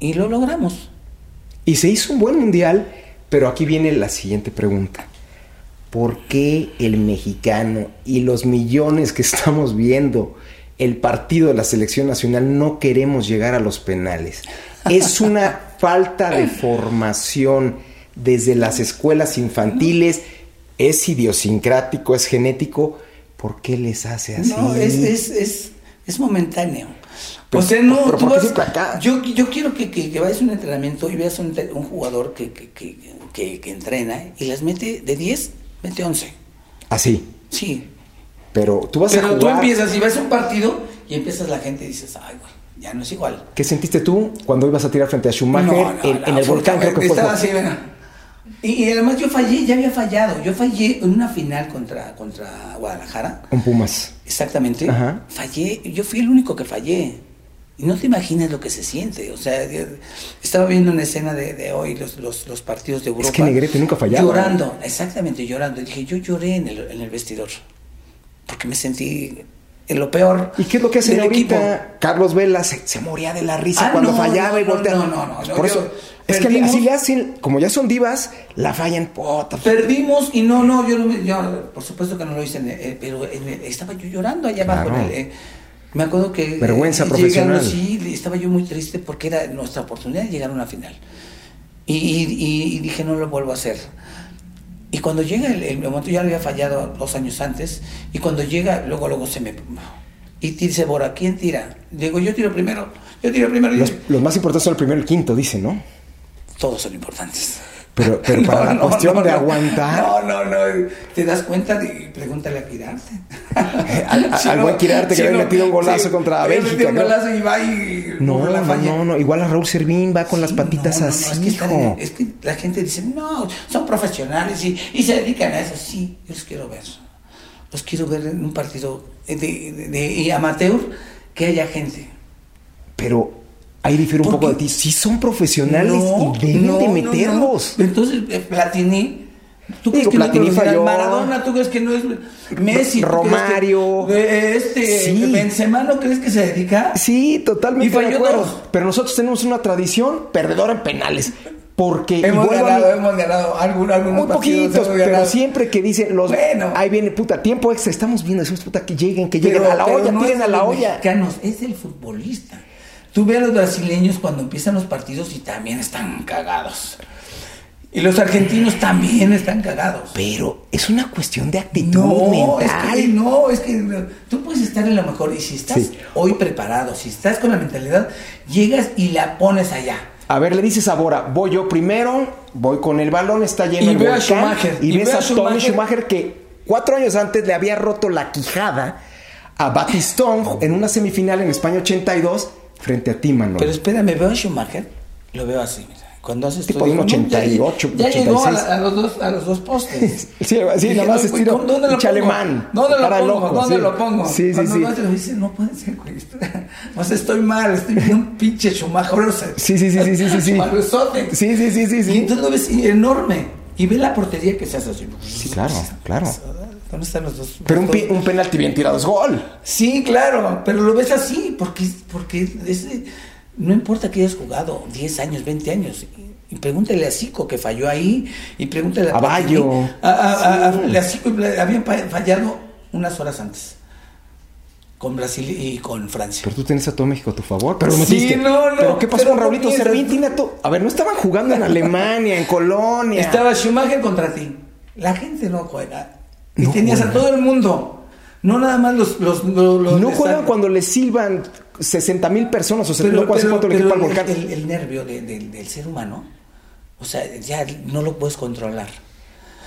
Y lo logramos. Y se hizo un buen mundial, pero aquí viene la siguiente pregunta. ¿Por qué el mexicano y los millones que estamos viendo el partido de la selección nacional no queremos llegar a los penales? Es una falta de formación desde las escuelas infantiles, es idiosincrático, es genético. ¿Por qué les hace así? No, es, es, es momentáneo o sea, no, tú vas, Yo, yo quiero que, que, vayas a un entrenamiento y veas un, un jugador que, que, entrena y las mete de 10, mete 11. ¿Así? Sí. Pero tú vas a jugar... tú empiezas y ves un partido y empiezas la gente y dices, ay, güey, ya no es igual. ¿Qué sentiste tú cuando ibas a tirar frente a Schumacher en, el volcán? Creo que fue. Estaba así, y, y, además yo fallé, ya había fallado. Yo fallé en una final contra, contra Guadalajara. Con Pumas. Exactamente. Fallé, yo fui el único que fallé. Y no te imaginas lo que se siente. O sea, estaba viendo una escena de, hoy, los, los, partidos de Europa. Es que Negrete nunca fallaba. Llorando, exactamente, llorando. Y dije, yo lloré en el, en el vestidor. Porque me sentí en lo peor. ¿Y qué es lo que hace ahorita? Carlos Vela se, moría de la risa ah, cuando fallaba y volteaba. No, no, no. Por eso. Es que así le hacen, como ya son divas, la fallan. Puta. Perdimos y no, no, yo, yo por supuesto que no lo hice, eh, pero estaba yo llorando allá abajo. Eh, me acuerdo que... Vergüenza profesional. Sí, estaba yo muy triste porque era nuestra oportunidad de llegar a una final. Y, dije, no lo vuelvo a hacer. Y cuando llega el, momento, ya lo había fallado dos años antes, y cuando llega, luego, luego se me... Y dice Bora, ¿quién tira? Digo, yo tiro primero, yo tiro primero. Los, los más importantes son el primero y el quinto, dice, ¿no? Todos son importantes. Pero, pero para la cuestión de aguantar. No, no, no. ¿Te das cuenta? De, pregúntale a Quirarte. al, buen Quirarte que había metido un golazo contra Bélgica. un golazo y va y. No, no, no, no. Igual a Raúl Servín va con las patitas así. Es que, es que, la gente dice, no, son profesionales y, y, se dedican a eso. Sí, yo los quiero ver. Los quiero ver en un partido de, de, de amateur que haya gente. Pero ahí difiere un poco de ti. Sí son profesionales y deben de meterlos. Entonces, eh, Platini... ¿Tú crees que Platini no es Maradona? ¿Tú crees que no es Messi? Romario. Que este, sí. Benzema no crees que se dedica? Sí, totalmente y de acuerdo. Pero nosotros tenemos una tradición perdedora en penales. Porque hemos ganado, hemos ganado algún, algunos muy poquitos, pero siempre que dicen los bueno, ahí viene puta tiempo extra, estamos viendo decimos puta que lleguen, que lleguen a la olla, no tiren a la olla. Mexicanos, es el futbolista. Tú ves a los brasileños cuando empiezan los partidos y también están cagados. Y los argentinos también están cagados. Pero es una cuestión de actitud no, Es que, no, es que tú puedes estar en lo mejor y si estás hoy preparado, si estás con la mentalidad, llegas y la pones allá. A ver, le dices a Bora, voy yo primero, voy con el balón, está lleno y el a Schumacher, y, ves a, Tony Schumacher que cuatro años antes le había roto la quijada a Batistón en una semifinal en España 82 frente a ti, Manuel. Pero espérame, veo a Schumacher, lo veo así, mira. Cuando haces tipo un 88, ya, ya llegó a, los dos, a los dos postes. sí, sí nada más estilo ¿dónde lo chalemán. ¿Dónde lo pongo? Ojo, ¿Dónde sí. lo pongo? Sí, sí, sí. Cuando dice, no puede ser, güey. O sea, estoy mal, estoy un pinche Schumacher. Sí, sí, sí, sí, sí, sí. Sí, sí, sí, sí, sí, sí. Y entonces lo ves enorme. Y ve la portería que se hace así. Sí, claro, claro. ¿Dónde están los dos? Pero un, un, penalti bien tirado es gol. Sí, claro, pero lo ves así, porque, porque no importa que hayas jugado 10 años, 20 años. Y pregúntale a Zico que falló ahí. Y pregúntale a, Bayo. A, a, a, Zico habían fallado unas horas antes. Con Brasil y con Francia. Pero tú tienes a todo México a tu favor. Pero sí, no, no. ¿Pero qué pasó con Raulito Servín? Tiene a A ver, no estaban jugando en Alemania, en Colonia. Estaba Schumacher contra ti. La gente no juega. Y tenías a todo el mundo. No nada más los... los, los- los- No juegan cuando les silban 60 mil personas o sea, pero, no cuando pero- cuánto le pero equipo al el, volcán. el- el nervio de- de- del ser humano, o sea, ya no lo puedes controlar.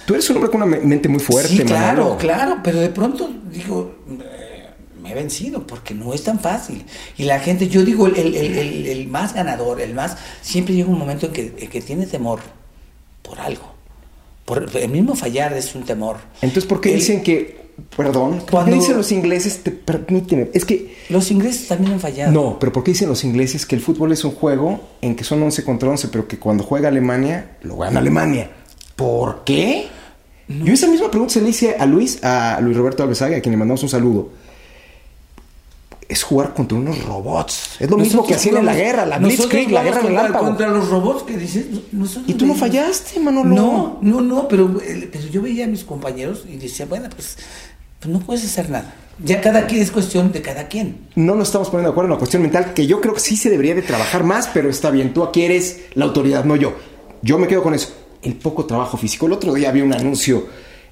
Tú eres un hombre con una me- mente muy fuerte, sí, claro, Manolo. claro, pero de pronto digo, eh, me he vencido porque no es tan fácil. Y la gente, yo digo, el- el- el más ganador, el más, siempre llega un momento en que, en que tiene temor por algo. Por, el mismo fallar es un temor. Entonces, ¿por qué El- dicen que, perdón, ¿por qué Cuando- dicen los ingleses, te, permíteme, es que, Los ingleses también han fallado. no, pero ¿por qué dicen los ingleses que el fútbol es un juego en que son 11 contra 11, pero que cuando juega Alemania, lo gana Alemania? ¿Por qué? Yo esa misma pregunta se le hice a Luis, a Luis Roberto Alvesaga, a quien le mandamos un saludo. Es jugar contra unos robots. Es lo mismo que hacían en la guerra, la Blitzkrieg, la guerra contra, relámpago. contra los robots que dices. nosotros Y tú no fallaste, Manolo. No, no, no, pero, eh, pero yo veía a mis compañeros y decía, bueno, pues, pues no puedes hacer nada. Ya cada quien es cuestión de cada quien. no nos estamos poniendo de acuerdo en la cuestión mental, que yo creo que sí se debería de trabajar más, pero está bien, tú aquí eres la autoridad, no yo. Yo me quedo con eso. El poco trabajo físico. El otro día había un anuncio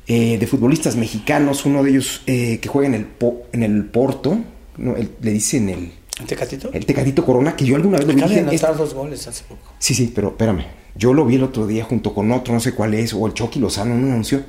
eh, de futbolistas mexicanos, uno de ellos eh, que juega en el, Po- en el Porto, no, el- le dicen el, ¿El Tecatito? el Tecatito Corona, que yo alguna vez lo vi. Acaba de dije, anotar "Es- dos goles hace poco. Sí, sí, pero espérame. Yo lo vi el otro día junto con otro, no sé cuál es, o el Chucky Lozano en un anuncio.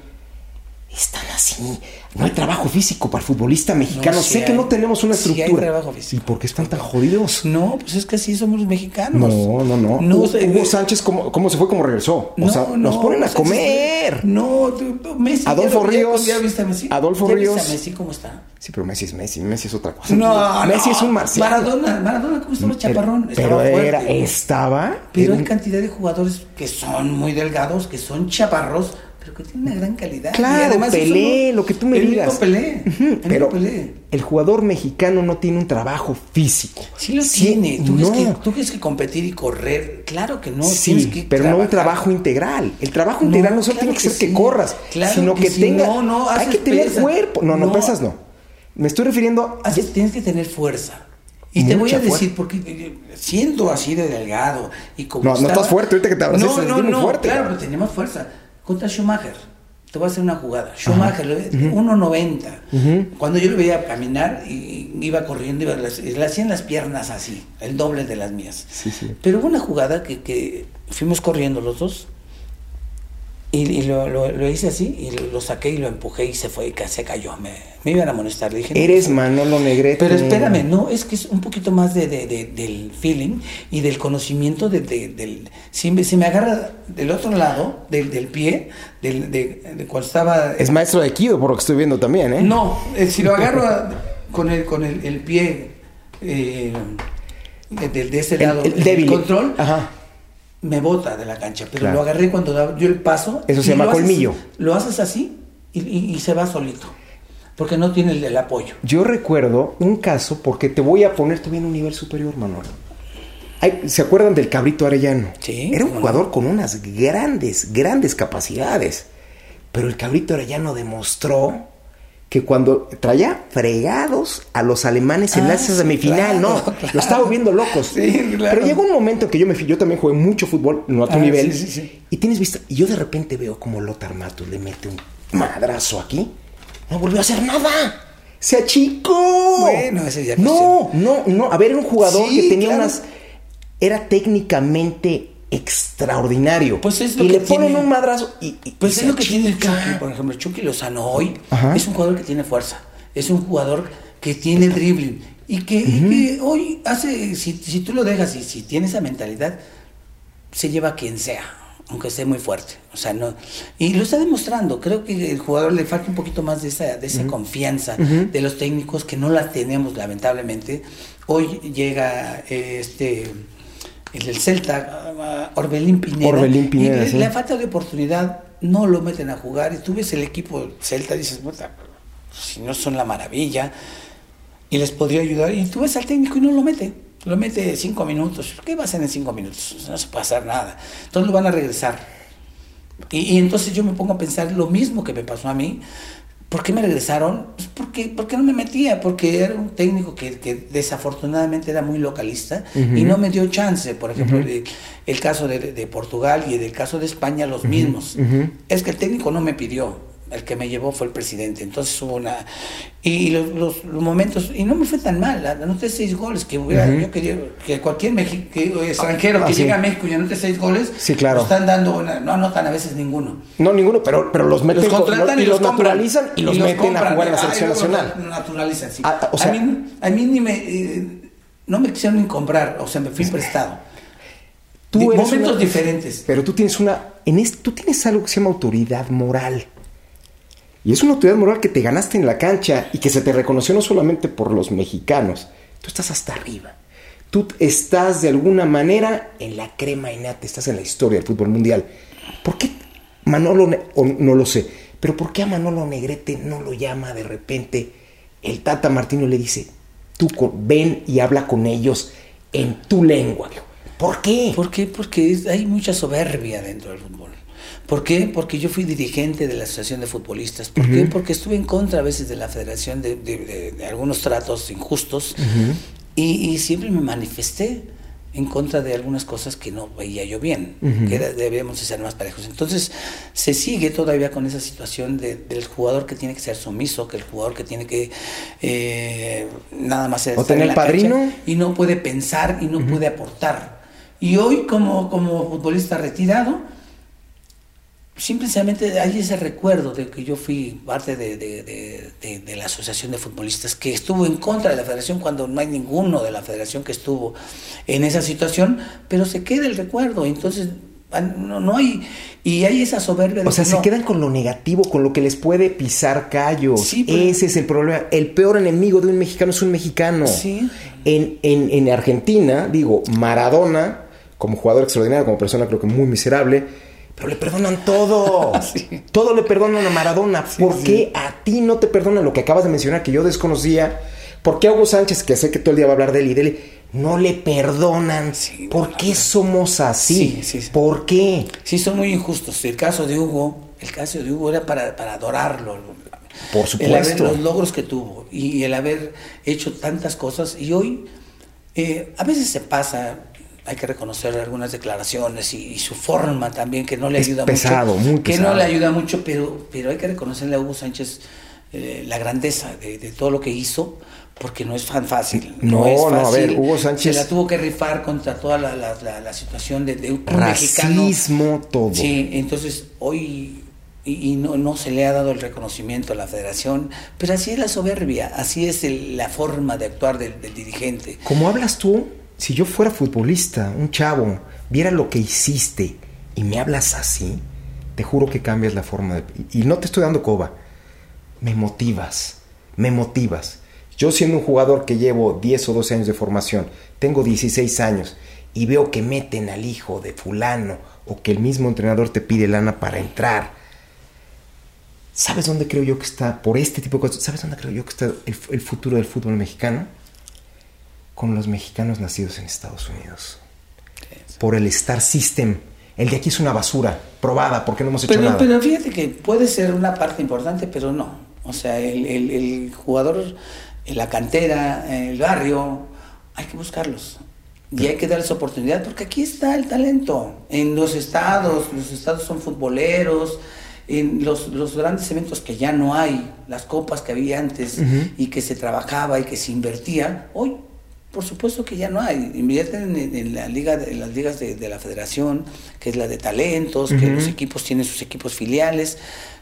Están así. No hay trabajo físico para el futbolista mexicano. No, sí sé que no tenemos una Sí hay estructura. trabajo físico. ¿Y por qué están tan jodidos? No, pues es que así somos los mexicanos. No, no, no. No, Hugo, Hugo Sánchez, ¿cómo, cómo se fue? ¿Cómo regresó? O No, sea, nos no, ponen a o sea, comer. No, Messi. Adolfo ¿ya- Ríos. ¿Ya viste a Messi? Adolfo ¿Ya viste Ríos. a Messi cómo está? Sí, pero Messi es Messi. Messi es otra cosa. No, Messi es un marciano. Maradona, Maradona, ¿cómo estaba chaparrón? Pero, Estaba era, fuerte. estaba. Pero hay un- cantidad de jugadores que son muy delgados, que son chaparros, pero que tienen una gran calidad. Claro, Y además Pelé, no- lo que tú me el digas. Único Pelé. El pero Pelé. el jugador mexicano no tiene un trabajo físico. Sí lo Sí, tiene. ¿Tú, no. que, tú crees que competir y correr, claro que no. sí, que pero no un trabajo integral. El trabajo integral no, solo claro tiene que ser que corras, Claro sino que, sí. tenga. No, no, hay que tener cuerpo. No, no, pesas no. Me estoy refiriendo. Haces- tienes que tener fuerza. Y te voy a decir, fuerza. porque eh, siendo así de delgado y como. No, no estás fuerte, ahorita que te abracé, No, no, no, fuerte, Claro, pero teníamos fuerza. Contra Schumacher. Te voy a hacer una jugada. Schumacher, lo ves, 1.90. Cuando yo lo veía caminar, y, iba corriendo, iba, le hacían las piernas así, el doble de las mías. Sí, sí. Pero hubo una jugada que, que fuimos corriendo los dos. Y, y lo, lo- lo hice así, y lo, lo saqué y lo empujé y se fue y se cayó. Me, me iban a molestar. Le dije, Eres no, Manolo Negrete. pero espérame, no, es que es un poquito más de, de- de- del feeling y del conocimiento de, de- del... Si me, si me agarra del otro lado, del, del pie, del, de, de cuando estaba... Es maestro de Kido, por lo que estoy viendo también, ¿eh? No, eh, si lo agarro a- con el, con el, el pie eh, de, ese El- lado, el control, Ajá. Me bota de la cancha. Pero Claro. lo agarré cuando yo el paso. Eso se llama lo haces- colmillo. lo haces así y, y- y se va solito. Porque no tiene el, el apoyo. Yo recuerdo un caso, porque te voy a poner todavía en un nivel superior, Manolo. Ay, ¿Se acuerdan del Cabrito Arellano? Sí, Era un jugador con unas grandes, grandes capacidades. Pero el Cabrito Arellano demostró que cuando traía fregados a los alemanes en Ah, la sí, semifinal, claro, ¿no? claro. Lo estaba viendo locos. Sí, claro. Pero llegó un momento que yo me yo también jugué mucho fútbol, no a tu Ah, nivel. sí, sí, sí. Y tienes vista, y yo de repente veo como Lothar Matus le mete un madrazo aquí. No volvió a hacer nada. Se achicó. Bueno, ese ya No, no, no. A ver, era un jugador que tenía unas. Era técnicamente extraordinario. Pues es lo y que le ponen tiene- un madrazo y. y- Pues y es lo que tiene el achica. Chucky, por ejemplo, Chucky Lozano hoy Ajá. es un jugador que tiene fuerza, es un jugador que tiene dribbling y que, y que hoy hace, si, si tú lo dejas y si tiene esa mentalidad, se lleva a quien sea, aunque esté muy fuerte. O sea, no, y lo está demostrando. Creo que el jugador le falta un poquito más de esa, de esa confianza de los técnicos que no la tenemos, lamentablemente. Hoy llega eh, este el Celta, Orbelín Pineda. Orbelín Pineda, y sí. la falta de oportunidad no lo meten a jugar. Y tú ves el equipo Celta y dices, "Puta, si no son la maravilla, y les podría ayudar. Y tú ves al técnico y no lo mete. Lo mete cinco minutos. ¿Qué va a hacer en cinco minutos? No se puede hacer nada. Entonces lo van a regresar. Y, y entonces yo me pongo a pensar lo mismo que me pasó a mí. ¿Por qué me regresaron? Pues porque, porque no me metía, porque era un técnico que, que desafortunadamente era muy localista y no me dio chance. Por ejemplo, el, el caso de, de Portugal y el caso de España, los mismos. Es que el técnico no me pidió. El que me llevó fue el presidente. Entonces hubo una. Y los, los, momentos. Y no me fue tan mal. Anoté seis goles. Que hubiera, yo quería que cualquier extranjero ah, que llegue a México y anote seis goles. Sí, claro. Están dando. Una, no anotan a veces ninguno. No, ninguno, pero, pero los meten. Los contratan y, los, naturalizan y los, meten a jugar en la selección nacional. naturalizan, sí. Ah, o sea, a, mí, a mí ni me. Eh, no me quisieron ni comprar. O sea, me fui prestado. Tú momentos diferentes. Pero tú tienes una. En tú tienes algo que se llama autoridad moral. Y es una autoridad moral que te ganaste en la cancha y que se te reconoció no solamente por los mexicanos, tú estás hasta arriba. Tú estás de alguna manera en la crema innata, estás en la historia del fútbol mundial. ¿Por qué Manolo, no lo sé, pero por qué a Manolo Negrete no lo llama de repente el Tata Martino le dice, tú ven y habla con ellos en tu lengua? ¿Por qué? ¿Por qué? Porque hay mucha soberbia dentro del fútbol. ¿Por qué? Porque yo fui dirigente de la Asociación de Futbolistas. ¿Por qué? Porque estuve en contra a veces de la federación de, algunos tratos injustos y, siempre me manifesté en contra de algunas cosas que no veía yo bien, que debíamos ser más parejos. Entonces se sigue todavía con esa situación del jugador que tiene que ser sumiso, que el jugador que tiene que eh, nada más ser... O tener padrino. Y no puede pensar y no puede aportar. Y hoy como, como futbolista retirado, simplemente hay ese recuerdo de que yo fui parte de, la Asociación de Futbolistas que estuvo en contra de la federación cuando no hay ninguno de la federación que estuvo en esa situación, pero se queda el recuerdo, entonces ah, no, hay, y hay esa soberbia. o sea, se quedan con lo negativo, con lo que les puede pisar callos. Sí, Ese es el problema. El peor enemigo de un mexicano es un mexicano. Sí. En, en, en Argentina, digo, Maradona, como jugador extraordinario, como persona creo que muy miserable, pero le perdonan todo. Todo le perdonan a Maradona. ¿Por qué a ti no te perdonan lo que acabas de mencionar que yo desconocía? ¿Por qué a Hugo Sánchez, que sé que todo el día va a hablar de él y de él, no le perdonan? ¿Por qué somos así? ¿Por qué? Sí, son muy injustos. El caso de Hugo, el caso de Hugo era para, para adorarlo. Por supuesto. los logros que tuvo y el haber hecho tantas cosas. Y hoy, eh, a veces se pasa, hay que reconocer algunas declaraciones y, su forma también que no le ayuda pesado, mucho. Muy que no le ayuda mucho, pero, pero hay que reconocerle a Hugo Sánchez eh, la grandeza de, todo lo que hizo, porque no es tan fácil. No, es fácil. a ver, Hugo Sánchez. Se la tuvo que rifar contra toda la, la, situación de, un Racismo, todo. Sí, entonces hoy y, no, no, se le ha dado el reconocimiento a la federación, pero así es la soberbia, así es la forma de actuar del, del dirigente. ¿Cómo hablas tú? Si yo fuera futbolista, un chavo, viera lo que hiciste y me hablas así, te juro que cambias la forma de... Y no te estoy dando coba, me motivas, me motivas. Yo siendo un jugador que llevo 10 o 12 años de formación, tengo 16 años y veo que meten al hijo de fulano o que el mismo entrenador te pide lana para entrar. ¿Sabes dónde creo yo que está, por este tipo de cosas, ¿sabes dónde creo yo que está el futuro del fútbol mexicano? Con los mexicanos nacidos en Estados Unidos. Por el Star System. El de aquí es una basura, probada, porque no hemos hecho nada. Pero fíjate que puede ser una parte importante, pero no. O sea, el, el, jugador la cantera, el barrio, hay que buscarlos. Y hay que darles oportunidad, porque aquí está el talento. En los estados, los estados son futboleros, en los, los, grandes eventos que ya no hay, las copas que había antes y que se trabajaba y que se invertía, hoy por supuesto que ya no hay. Invierten en, la liga, en las ligas de, la federación, que es la de talentos, que los equipos tienen sus equipos filiales,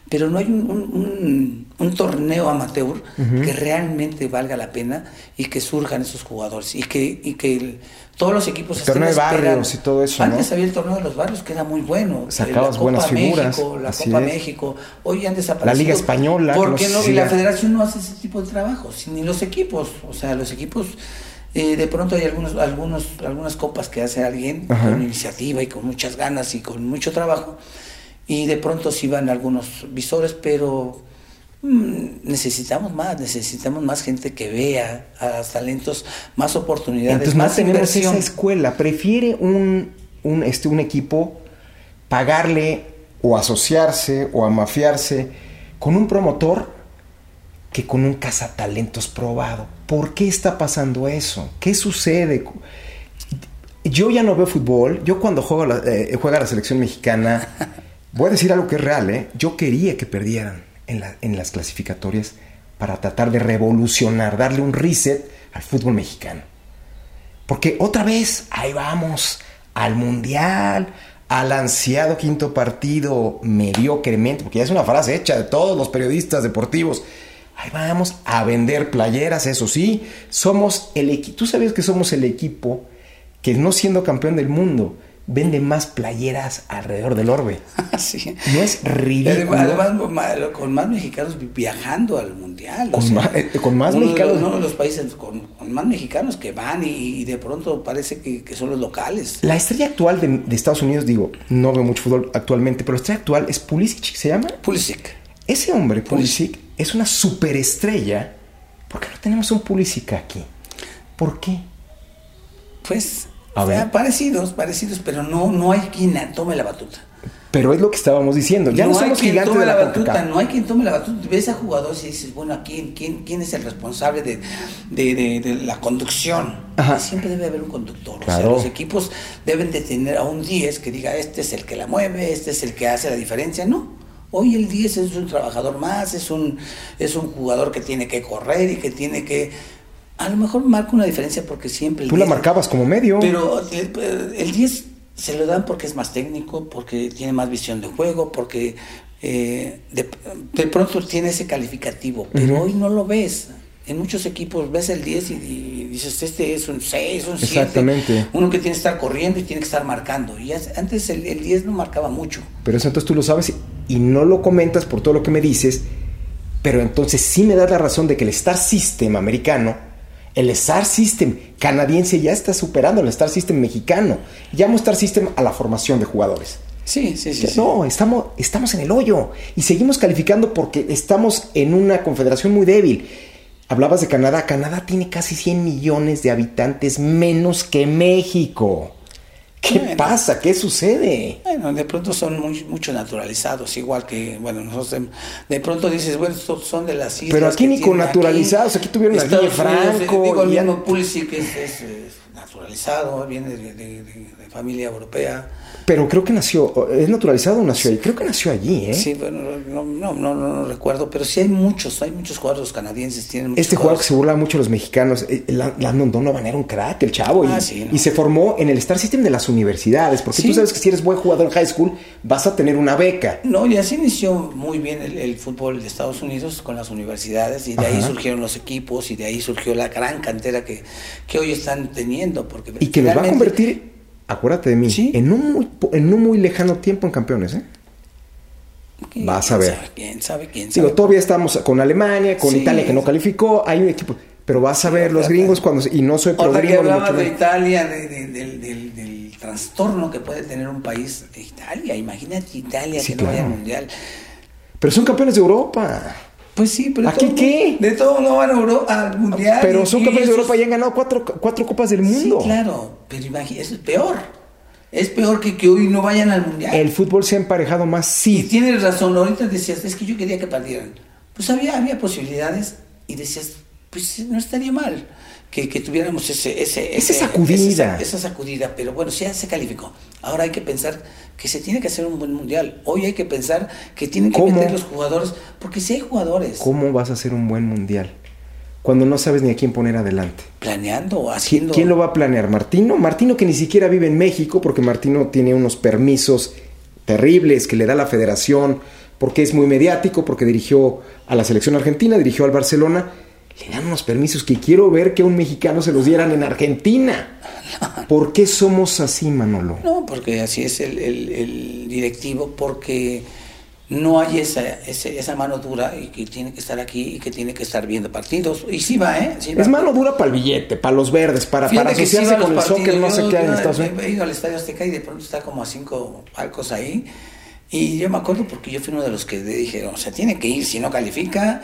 pero no hay un, torneo amateur que realmente valga la pena y que surjan esos jugadores y que, y que todos los equipos... El torneo de barrios y todo eso, Antes había el torneo de los barrios que era muy bueno. Sacabas buenas figuras. México, la Copa México, hoy han desaparecido. La Liga Española. Porque no, la federación no hace ese tipo de trabajo, ni los equipos. O sea, los equipos eh, de pronto hay algunos, algunos, algunas copas que hace alguien con iniciativa y con muchas ganas y con mucho trabajo. Y de pronto sí van algunos visores, pero mm, necesitamos más, necesitamos más gente que vea a los talentos, más oportunidades, Entonces, más tenemos esa escuela. Prefiere un, un, este, un equipo pagarle o asociarse o amafiarse con un promotor que con un cazatalentos probado. ¿Por qué está pasando eso? ¿Qué sucede? Yo ya no veo fútbol. Yo cuando juego la, eh, juega la selección mexicana, voy a decir algo que es real, ¿eh? Yo quería que perdieran. en, en las clasificatorias para tratar de revolucionar, darle un reset al fútbol mexicano. Porque otra vez, ahí vamos, al Mundial, al ansiado quinto partido mediocremente, porque ya es una frase hecha de todos los periodistas deportivos. Ahí vamos a vender playeras, eso sí, somos el equipo, tú sabes que somos el equipo que no siendo campeón del mundo, vende más playeras alrededor del orbe. sí. No es ridículo. Además, con más mexicanos viajando al mundial. Con, más, eh, con más mexicanos. Uno de los países con, con, más mexicanos que van y, y de pronto parece que, que, son los locales. La estrella actual de, de, Estados Unidos, digo, no veo mucho fútbol actualmente, pero la estrella actual es Pulisic, ¿se llama? Pulisic. Ese hombre, Pulisic, Pulisic. Es una superestrella. ¿Por qué no tenemos un Pulisic aquí? ¿Por qué? Pues a ver. parecidos, parecidos, pero no, no hay quien tome la batuta. Pero es lo que estábamos diciendo. Ya no, no somos gigantes tome de la, la batuta. No hay quien tome la batuta. Ves a jugadores y dices, bueno, ¿quién, quién, quién es el responsable de, de, de, de la conducción? Ajá. Siempre debe haber un conductor. Claro. O sea, los equipos deben de tener a un 10 que diga, este es el que la mueve, este es el que hace la diferencia. No. Hoy el 10 es un trabajador más, es un, es un jugador que tiene que correr y que tiene que a lo mejor marca una diferencia porque siempre... Tú la marcabas como medio. Pero el, el 10 se lo dan porque es más técnico, porque tiene más visión de juego, porque eh, de, de, pronto tiene ese calificativo, pero uh -huh. hoy no lo ves. En muchos equipos ves el 10 y, y dices, este es un 6, un 7. Exactamente. Uno que tiene que estar corriendo y tiene que estar marcando. Y antes el, el 10 no marcaba mucho. Pero eso entonces tú lo sabes y no lo comentas por todo lo que me dices, pero entonces sí me das la razón de que el Star System americano el Star System canadiense ya está superando el Star System mexicano. Llamo Star System a la formación de jugadores. Sí, sí, sí. No, sí. Estamos, estamos en el hoyo y seguimos calificando porque estamos en una confederación muy débil. Hablabas de Canadá. Canadá tiene casi 100 millones de habitantes menos que México. ¿Qué bueno, pasa? ¿Qué sucede? Bueno, de pronto son muy, mucho naturalizados, igual que, bueno, nosotros de, de, pronto dices, bueno, estos son de las islas. Pero aquí ni con naturalizados, aquí, aquí tuvieron a Guille Franco. Digo, el mismo Pulisic es, es, es, naturalizado, viene de, de, de, familia europea. Pero creo que nació, ¿es naturalizado o nació ahí? Creo que nació allí, ¿eh? Sí, bueno, no, no, no, no recuerdo, pero sí hay muchos, hay muchos jugadores canadienses. Tienen este jugador que se burla mucho de los mexicanos, Landon Donovan era un crack, el chavo, ah, y, sí, no. y, se formó en el Star System de las universidades, porque sí. tú sabes que si eres buen jugador en high school, vas a tener una beca. No, y así inició muy bien el, el fútbol de Estados Unidos con las universidades, y de Ajá. ahí surgieron los equipos, y de ahí surgió la gran cantera que, que hoy están teniendo. Porque y que los va a convertir acuérdate de mí, ¿Sí? en, un muy, en un muy lejano tiempo en campeones, ¿eh? Vas a ver. Sabe, ¿Quién sabe? ¿Quién sabe? Digo, todavía estamos con Alemania, con Sí. Italia que no calificó, hay un equipo. Pero vas a ver los gringos cuando. Y no soy pro gringo, hablabas de. Italia, de- de- del, del- del trastorno que puede tener un país de Italia. Imagínate Italia Sí, que no vaya al claro. mundial. Pero son campeones de Europa. Pues sí, pero. ¿Aquí todo- qué? De todo no van a Euro- al mundial. Pero y- son y campeones de Europa y han ganado cuatro, cuatro copas del mundo. Sí, claro. Pero imagínate, eso es peor. Es peor que que hoy no vayan al mundial. El fútbol se ha emparejado más, Y sí. tienes razón, ahorita decías, es que yo quería que perdieran. Pues había, había posibilidades y decías, pues no estaría mal que, que tuviéramos ese, ese, Esa ese- sacudida. Esa, esa sacudida, pero bueno, ya se calificó. Ahora hay que pensar que se tiene que hacer un buen mundial. Hoy hay que pensar que tienen que ¿Cómo? meter los jugadores, porque si hay jugadores ¿Cómo vas a hacer un buen mundial? Cuando no sabes ni a quién poner adelante. planeando, ¿Qui- haciendo. ¿Quién lo va a planear? ¿Martino? Martino que ni siquiera vive en México porque Martino tiene unos permisos terribles que le da la federación porque es muy mediático, porque dirigió a la selección argentina, dirigió al Barcelona. Le dan unos permisos que quiero ver que a un mexicano se los dieran en Argentina. ¿Por qué somos así, Manolo? No, porque así es el, el- el directivo, porque no hay esa, ese- esa mano dura y que tiene que estar aquí y que tiene que estar viendo partidos. Y sí va, ¿eh? Sí va. Es mano dura para el billete, para los verdes, para, para Fíjate asociarse con el soccer, no sé qué en Estados he- Unidos. He ido al Estadio Azteca y de pronto está como a cinco palcos ahí. Y yo me acuerdo porque yo fui uno de los que dije, o sea, tiene que ir, si no califica,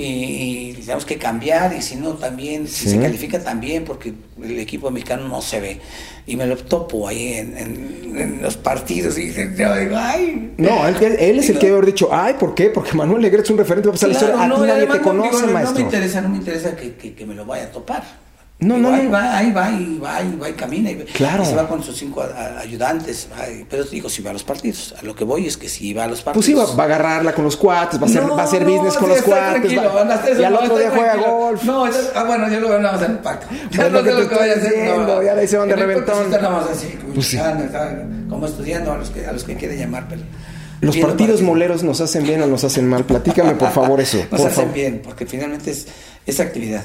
y, y tenemos que cambiar, y si no también, si Sí. se califica también, porque el equipo mexicano no se ve. Y me lo topo ahí en, en- en los partidos y yo digo, ay. No, él, él- él es el que debe haber dicho, ay, ¿por qué? Porque Manuel Negret es un referente, va a pasar la Claro, historia. A no, ti nadie te no, conoce, digo, no maestro. me interesa, no me interesa que, que- que me lo vaya a topar. No, no, ahí no. va, ahí va, y va, y va, y camina. Y, Claro. y se va con sus cinco a- a- ayudantes. pero digo, si va a los partidos. A lo que voy es que si va a los partidos. Pues sí, va, va a agarrarla con los cuates, va a hacer, No, va a hacer business con sí, los cuates. va- eso y al no, otro día juega golf. No, ya- ah, bueno, yo lo veo nada más en el parque. Ya Es lo que sé te que vaya a hacer, ya le hicieron de reventón. nada más así, Pues sí. como estudiando a los que, a los que quiere llamar. Pero Los partidos partidos. moleros nos hacen bien o nos hacen mal. Platícame, por favor, eso. Nos por hacen favor. bien, porque finalmente es, es actividad.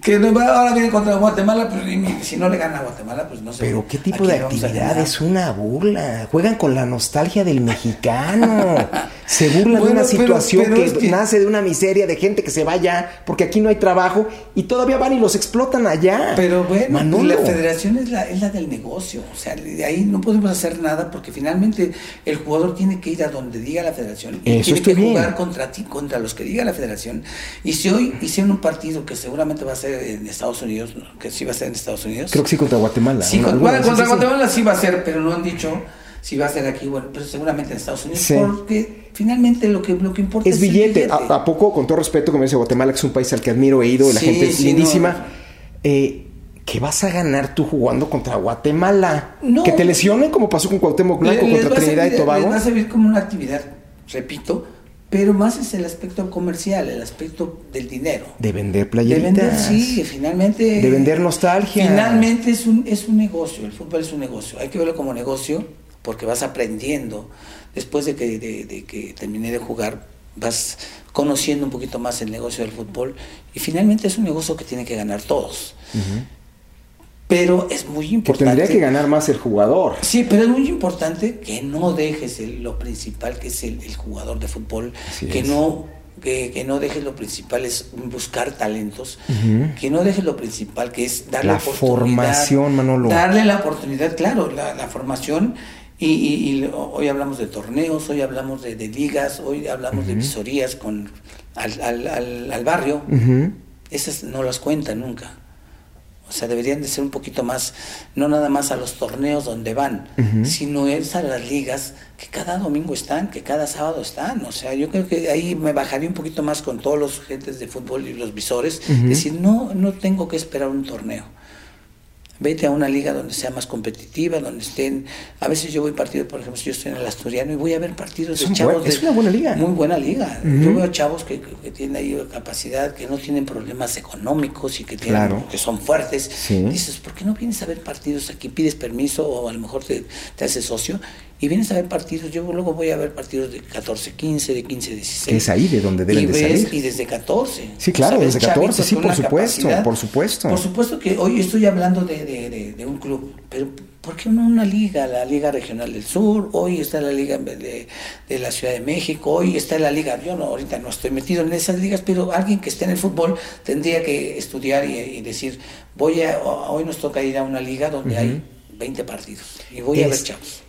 Que ahora viene contra Guatemala, pues si no le gana a Guatemala, pues no sé. Pero qué tipo de actividad es una burla. Juegan con la nostalgia del mexicano. Se burlan de una situación pero que, es que- nace de una miseria de gente que se va allá porque aquí no hay trabajo y todavía van y los explotan allá. Pero bueno, Manolo. la federación es la, es la del negocio. O sea, de ahí no podemos hacer nada porque finalmente el jugador tiene que ir a donde diga la federación. Y Eso tiene que bien. jugar contra ti, contra los que diga la federación. Y si hoy hicieron un partido que seguramente va a ser en Estados Unidos, que sí va a ser en Estados Unidos. Creo que sí contra Guatemala. Sí, contra sí. Guatemala sí va a ser, pero no han dicho si va a ser aquí, bueno, pero seguramente en Estados Unidos, Sí. porque finalmente lo que, lo que importa Es el billete. ¿A, a poco, con todo respeto, como dice Guatemala, que es un país al que admiro, he ido, la Sí, gente es sí, lindísima. no. eh, ¿Qué vas a ganar tú jugando contra Guatemala? No. ¿Que te lesionen como pasó con Cuauhtémoc Blanco contra Trinidad y Tobago? Les va a servir como una actividad, repito, pero más es el aspecto comercial, el aspecto del dinero. De vender De playeritas. vender, sí, finalmente. De vender nostalgia. Finalmente es un, es un negocio, el fútbol es un negocio. Hay que verlo como negocio porque vas aprendiendo. Después de que, de, de que terminé de jugar, vas conociendo un poquito más el negocio del fútbol y finalmente es un negocio que tiene que ganar todos. Pero es muy Porque importante. tendría que ganar más el jugador. Sí, pero es muy importante que no dejes el- lo principal que es el, el jugador de fútbol, Así que es. no que, que no dejes lo principal es buscar talentos, que no dejes lo principal que es darle La oportunidad, formación, Manolo. darle la oportunidad, claro, la, la formación y, y- y hoy hablamos de torneos, hoy hablamos de, de ligas, hoy hablamos de visorías con al, al- al- al barrio, esas no las cuentan nunca. O sea, deberían de ser un poquito más, no nada más a los torneos donde van, sino es a las ligas que cada domingo están, que cada sábado están. O sea, yo creo que ahí me bajaría un poquito más con todos los gentes de fútbol y los visores, decir, no, no tengo que esperar un torneo. Vete a una liga donde sea más competitiva, donde estén. A veces yo voy partidos, por ejemplo, si yo estoy en el Asturiano y voy a ver partidos Es de chavos. buen- es de- una buena liga. Muy buena liga. Ujú. Yo veo chavos que, que- que tienen ahí capacidad, que no tienen problemas económicos y que, tienen, Claro. que son fuertes. Sí. Dices, ¿por qué no vienes a ver partidos aquí? Pides permiso o a lo mejor te, te haces socio y vienes a ver partidos. Yo luego voy a ver partidos de 14, 15, de 15, 16. Que es ahí de donde deben y de ves- salir. Y desde 14. Sí, claro, desde 14, Chavitos sí, por supuesto, capacidad. por supuesto. Por supuesto que hoy estoy hablando de, de- de- de un club, pero ¿por qué no una liga? La Liga Regional del Sur, hoy está la Liga de, de la Ciudad de México, hoy está la Liga, yo no, ahorita no estoy metido en esas ligas, pero alguien que esté en el fútbol tendría que estudiar y, y decir, voy a, hoy nos toca ir a una liga donde hay 20 partidos y voy a ver chavos.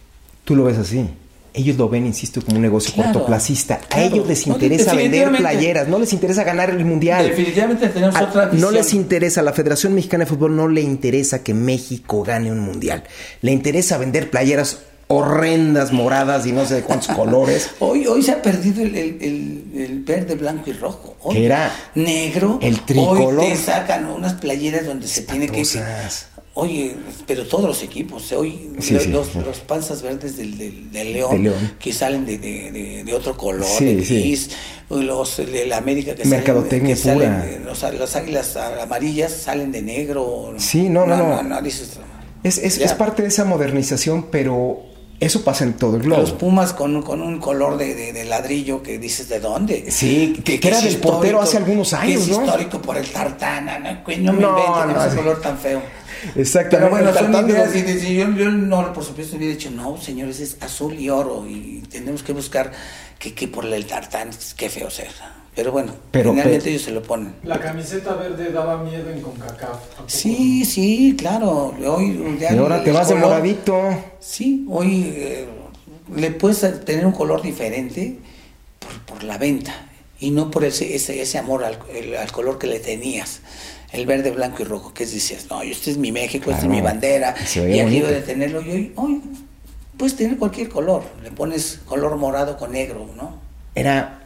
Tú lo ves así. Ellos lo ven, insisto, como un negocio Claro, cortoplacista. A ellos les No, interesa vender playeras, no les interesa ganar el mundial. Definitivamente tenemos A- otra no visión. les interesa, a la Federación Mexicana de Fútbol no le interesa que México gane un mundial. Le interesa vender playeras horrendas, moradas y no sé de cuántos colores. Hoy, hoy se ha perdido el, el- el- el verde, blanco y rojo. Hoy, Que era negro. el tricolor. Hoy te sacan unas playeras donde se tiene que. Oye, pero todos los equipos, hoy Sí, lo- sí. los, los panzas verdes del, del, del León, León. que salen de, de- de- de otro color, de gris, los de la América que Mercadotecnia salen, que pura. salen los- las águilas amarillas salen de negro. Sí, no, no, no. no, dices, Es, es- es parte de esa modernización, pero eso pasa en todo el globo. Los Pumas con, un- con un color de, ladrillo que dices, ¿de dónde? Sí, que, que era del portero hace algunos que años, es ¿no? histórico por el tartana, ¿no? Que no me No, no, ese color tan feo. Exactamente. Pero bueno, son ideas y yo, yo no, por supuesto hubiera dicho, no, señores, es azul y oro y tenemos que buscar que, que por el tartán, qué feo ser. Pero bueno, Pero- finalmente pero- ellos se lo ponen. La camiseta verde daba miedo en CONCACAF. ¿a poco Sí, sí, claro. Hoy, ya Y ahora te vas de moradito. Sí, hoy eh, le puedes tener un color diferente por, por la venta y no por ese, ese, ese amor al, el- al color que le tenías. El verde, blanco y rojo, que dices, no, este es mi México, esta es Claro, mi bandera, y aquí debe de tenerlo. Y hoy, hoy puedes tener cualquier color, le pones color morado con negro, ¿no? Era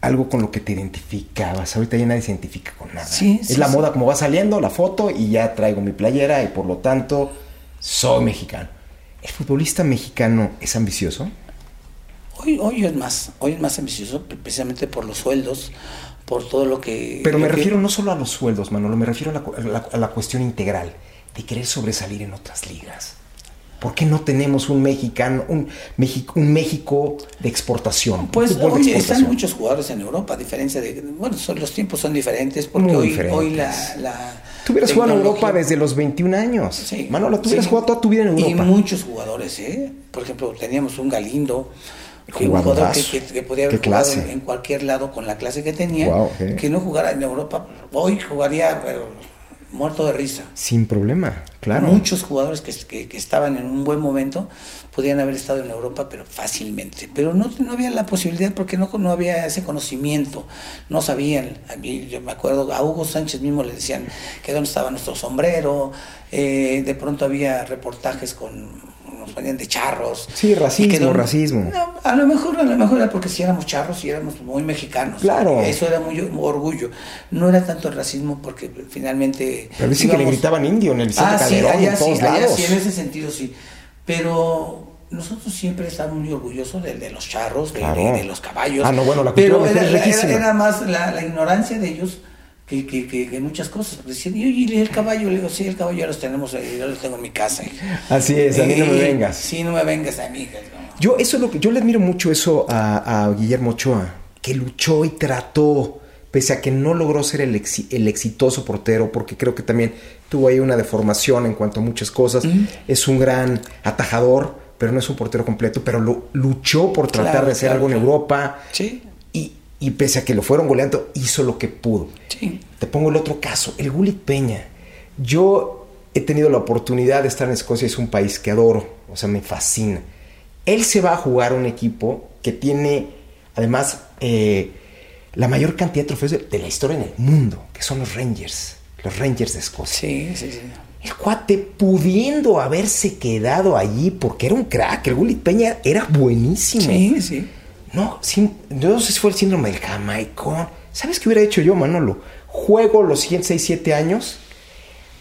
algo con lo que te identificabas. Ahorita ya nadie se identifica con nada. Sí, es sí, la sí. moda como va saliendo, la foto y ya traigo mi playera y por lo tanto soy mexicano. ¿El futbolista mexicano es ambicioso? Hoy, hoy es más, hoy es más ambicioso precisamente por los sueldos, por todo lo que... Pero me que- refiero no solo a los sueldos, Manolo, me refiero a la, a la- a la cuestión integral de querer sobresalir en otras ligas. ¿Por qué no tenemos un mexicano, un México, un México de exportación? Pues hoy están muchos jugadores en Europa, a diferencia de... Bueno, son, los tiempos son diferentes porque Muy hoy, diferentes. hoy la, la Tú hubieras jugado en Europa desde los 21 años. Sí, Manolo, tú hubieras sí. jugado toda tu vida en Y Europa. muchos jugadores, ¿eh? Por ejemplo, teníamos un Galindo, jugador Jugadorazo. que, que- que podía haber jugado clase. en, cualquier lado con la clase que tenía, que no jugara en Europa, hoy jugaría pero, muerto de risa. Sin problema, claro. Muchos jugadores que, que- que estaban en un buen momento podían haber estado en Europa, pero fácilmente. Pero no, no había la posibilidad porque no, no había ese conocimiento, no sabían. A mí, yo me acuerdo, a Hugo Sánchez mismo le decían que dónde estaba nuestro sombrero, eh, de pronto había reportajes con nos ponían de charros. Sí, racismo, que dónde- racismo. No, a lo mejor, a lo mejor era porque si éramos charros y éramos muy mexicanos. Claro. Eso era muy, muy orgullo. No era tanto el racismo porque finalmente. Pero dicen que le íbamos- gritaban indio en el Vicente Ah, sí, Calderón, allá en sí, todos allá lados. sí, en ese sentido sí. Pero nosotros siempre estamos muy orgullosos de, de los charros, de, Claro. de- de los caballos. Ah, no, bueno, la cultura Pero era, es era- era más la, la ignorancia de ellos que, que, que, que muchas cosas. Decían, y oye, ¿y el caballo? Le digo, sí, el caballo ya los tenemos, ahí, yo los tengo en mi casa. Así es, a mí no me vengas. Sí, no me vengas a mí. no. Yo, eso es lo que yo le admiro mucho eso a, a Guillermo Ochoa, que luchó y trató, pese a que no logró ser el, exi- el exitoso portero, porque creo que también tuvo ahí una deformación en cuanto a muchas cosas. Es un gran atajador, pero no es un portero completo, pero lo, luchó por tratar Claro, de hacer claro, algo en claro. Europa. Sí. Y, pese a que lo fueron goleando, hizo lo que pudo. Sí. Te pongo el otro caso, el Gulit Peña. Yo he tenido la oportunidad de estar en Escocia, es un país que adoro, o sea, me fascina. Él se va a jugar a un equipo que tiene, además, eh, la mayor cantidad de trofeos de, de la historia en el mundo, que son los Rangers, los Rangers de Escocia. Sí, sí, sí. El cuate pudiendo haberse quedado allí porque era un crack, el Gulit Peña era buenísimo. Sí, sí. No, sin- yo no sé si fue el síndrome del jamaicón. ¿Sabes qué hubiera hecho yo, Manolo? Juego los siguientes 6, 7 años,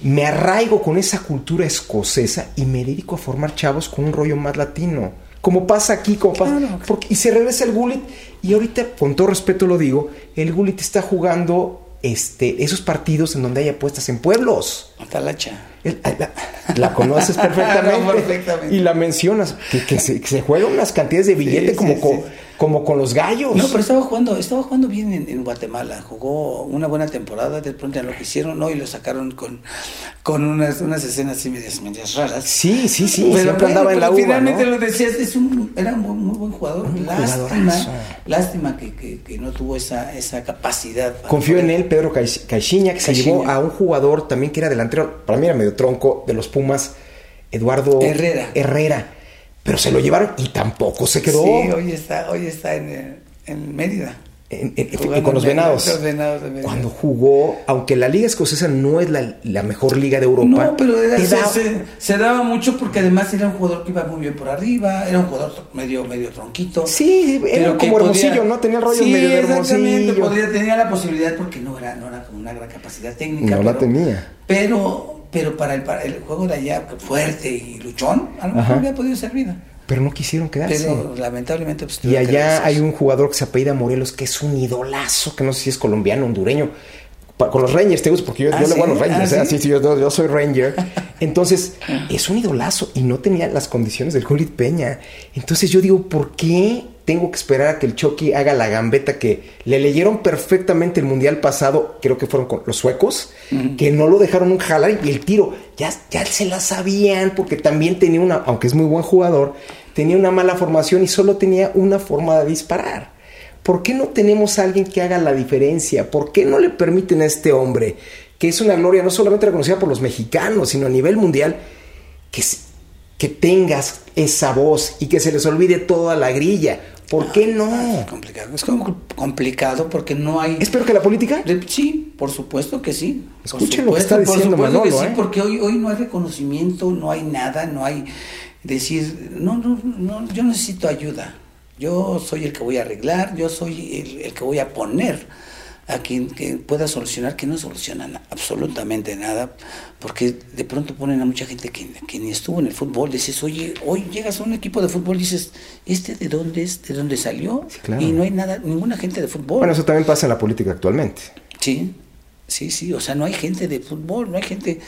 me arraigo con esa cultura escocesa y me dedico a formar chavos con un rollo más latino. Como pasa aquí, como pasa. Claro. porque- y se regresa el Gullit. Y ahorita, con todo respeto lo digo, el Gullit está jugando este, esos partidos en donde hay apuestas en pueblos. Atalacha. La, la conoces perfectamente, No, perfectamente. y la mencionas, que, que se, que se juegan unas cantidades de billete Sí, como, sí, co- sí. Como con los gallos. No, pero estaba jugando, estaba jugando bien en, en Guatemala. Jugó una buena temporada, de pronto en lo que hicieron, ¿no? Y lo sacaron con, con unas, unas escenas así medias, medias raras. Sí, sí, sí, Pero siempre bueno, andaba en la pero uva, finalmente ¿no? lo decías, es un, era un muy buen jugador. Un lástima, lástima que, que, que no tuvo esa, esa capacidad. Confió en él Pedro Caix- Caixinha, que se llevó a un jugador también que era delantero, para mí era medio tronco, de los Pumas, Eduardo Herrera. Herrera. Pero se lo llevaron y tampoco se quedó Sí, hoy está, hoy está en, en Mérida. en- en- con los Mérida, venados. los Venados de Mérida. Cuando jugó, aunque la liga escocesa no es la, la mejor liga de Europa, No, pero era- se, da- se- se daba mucho porque además era un jugador que iba muy bien por arriba, era un jugador medio medio tronquito. Sí, era como Hermosillo, ¿no? Tenía el rollo sí, medio de Hermosillo. tenía la posibilidad porque no era, no era como una gran capacidad técnica. No la pero- tenía. Pero, pero para el, para el juego de allá, fuerte y luchón, a lo mejor había podido servir. pero no quisieron quedarse. Pero lamentablemente, pues Y allá hay un jugador que se apellida Morelos, que es un idolazo, que no sé si es colombiano, hondureño. Pa- Con los Rangers, te gusta, porque yo, ¿Ah, yo le voy a los Rangers, ¿Ah, ¿eh? sí? Yo, yo soy Ranger. Entonces, es un idolazo y no tenía las condiciones del Julit Peña. Entonces yo digo, ¿por qué tengo que esperar a que el Chucky haga la gambeta que le leyeron perfectamente el mundial pasado? Creo que fueron con los suecos, que no lo dejaron un jalar y el tiro, ya, ya se la sabían, porque también tenía una, aunque es muy buen jugador, tenía una mala formación y solo tenía una forma de disparar. ¿Por qué no tenemos a alguien que haga la diferencia? ¿Por qué no le permiten a este hombre, que es una gloria no solamente reconocida por los mexicanos, sino a nivel mundial, que, que tengas esa voz y que se les olvide toda la grilla? ¿Por qué Es no? complicado. Es como complicado porque no hay. ¿Es peor que la política? Sí, por supuesto que sí. Por Escuchen lo que está por diciendo que Manolo, sí, ¿eh? porque hoy, hoy no hay reconocimiento, no hay nada, no hay decir, no, no, no, yo necesito ayuda. Yo soy el que voy a arreglar, yo soy el, el que voy a poner a quien que pueda solucionar, que no solucionan absolutamente nada, porque de pronto ponen a mucha gente que, que, ni estuvo en el fútbol, dices, oye, hoy llegas a un equipo de fútbol, dices, ¿este de dónde es? ¿De dónde salió? Sí, claro. Y no hay nada, ninguna gente de fútbol. Bueno, eso también pasa en la política actualmente. Sí, sí, sí, o sea, no hay gente de fútbol, no hay gente...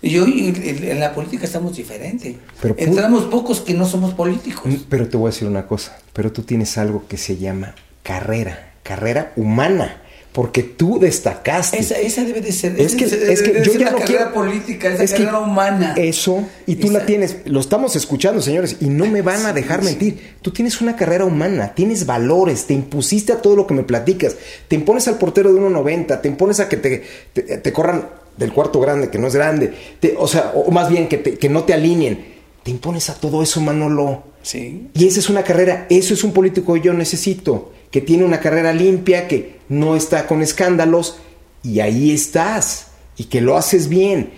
Y hoy en, en la política estamos diferentes. Pero Entramos pocos que no somos políticos. Mm, Pero te voy a decir una cosa, pero tú tienes algo que se llama carrera, carrera humana, porque tú destacaste. Esa, esa debe de ser, Es que, es que yo ya no carrera quiero política, esa es que carrera humana. Eso, y tú Esa- la tienes, lo estamos escuchando, señores, y no me van a dejar sí. mentir. Tú tienes una carrera humana, tienes valores, te impusiste a todo lo que me platicas. Te impones al portero de 1.90, te impones a que te, te, te corran del cuarto grande, que no es grande, te- o sea, o más bien que, te- que no te alineen. Te impones a todo eso, Manolo. Sí. Y esa es una carrera, eso es un político que yo necesito, que tiene una carrera limpia, que no está con escándalos, y ahí estás, y que lo haces bien.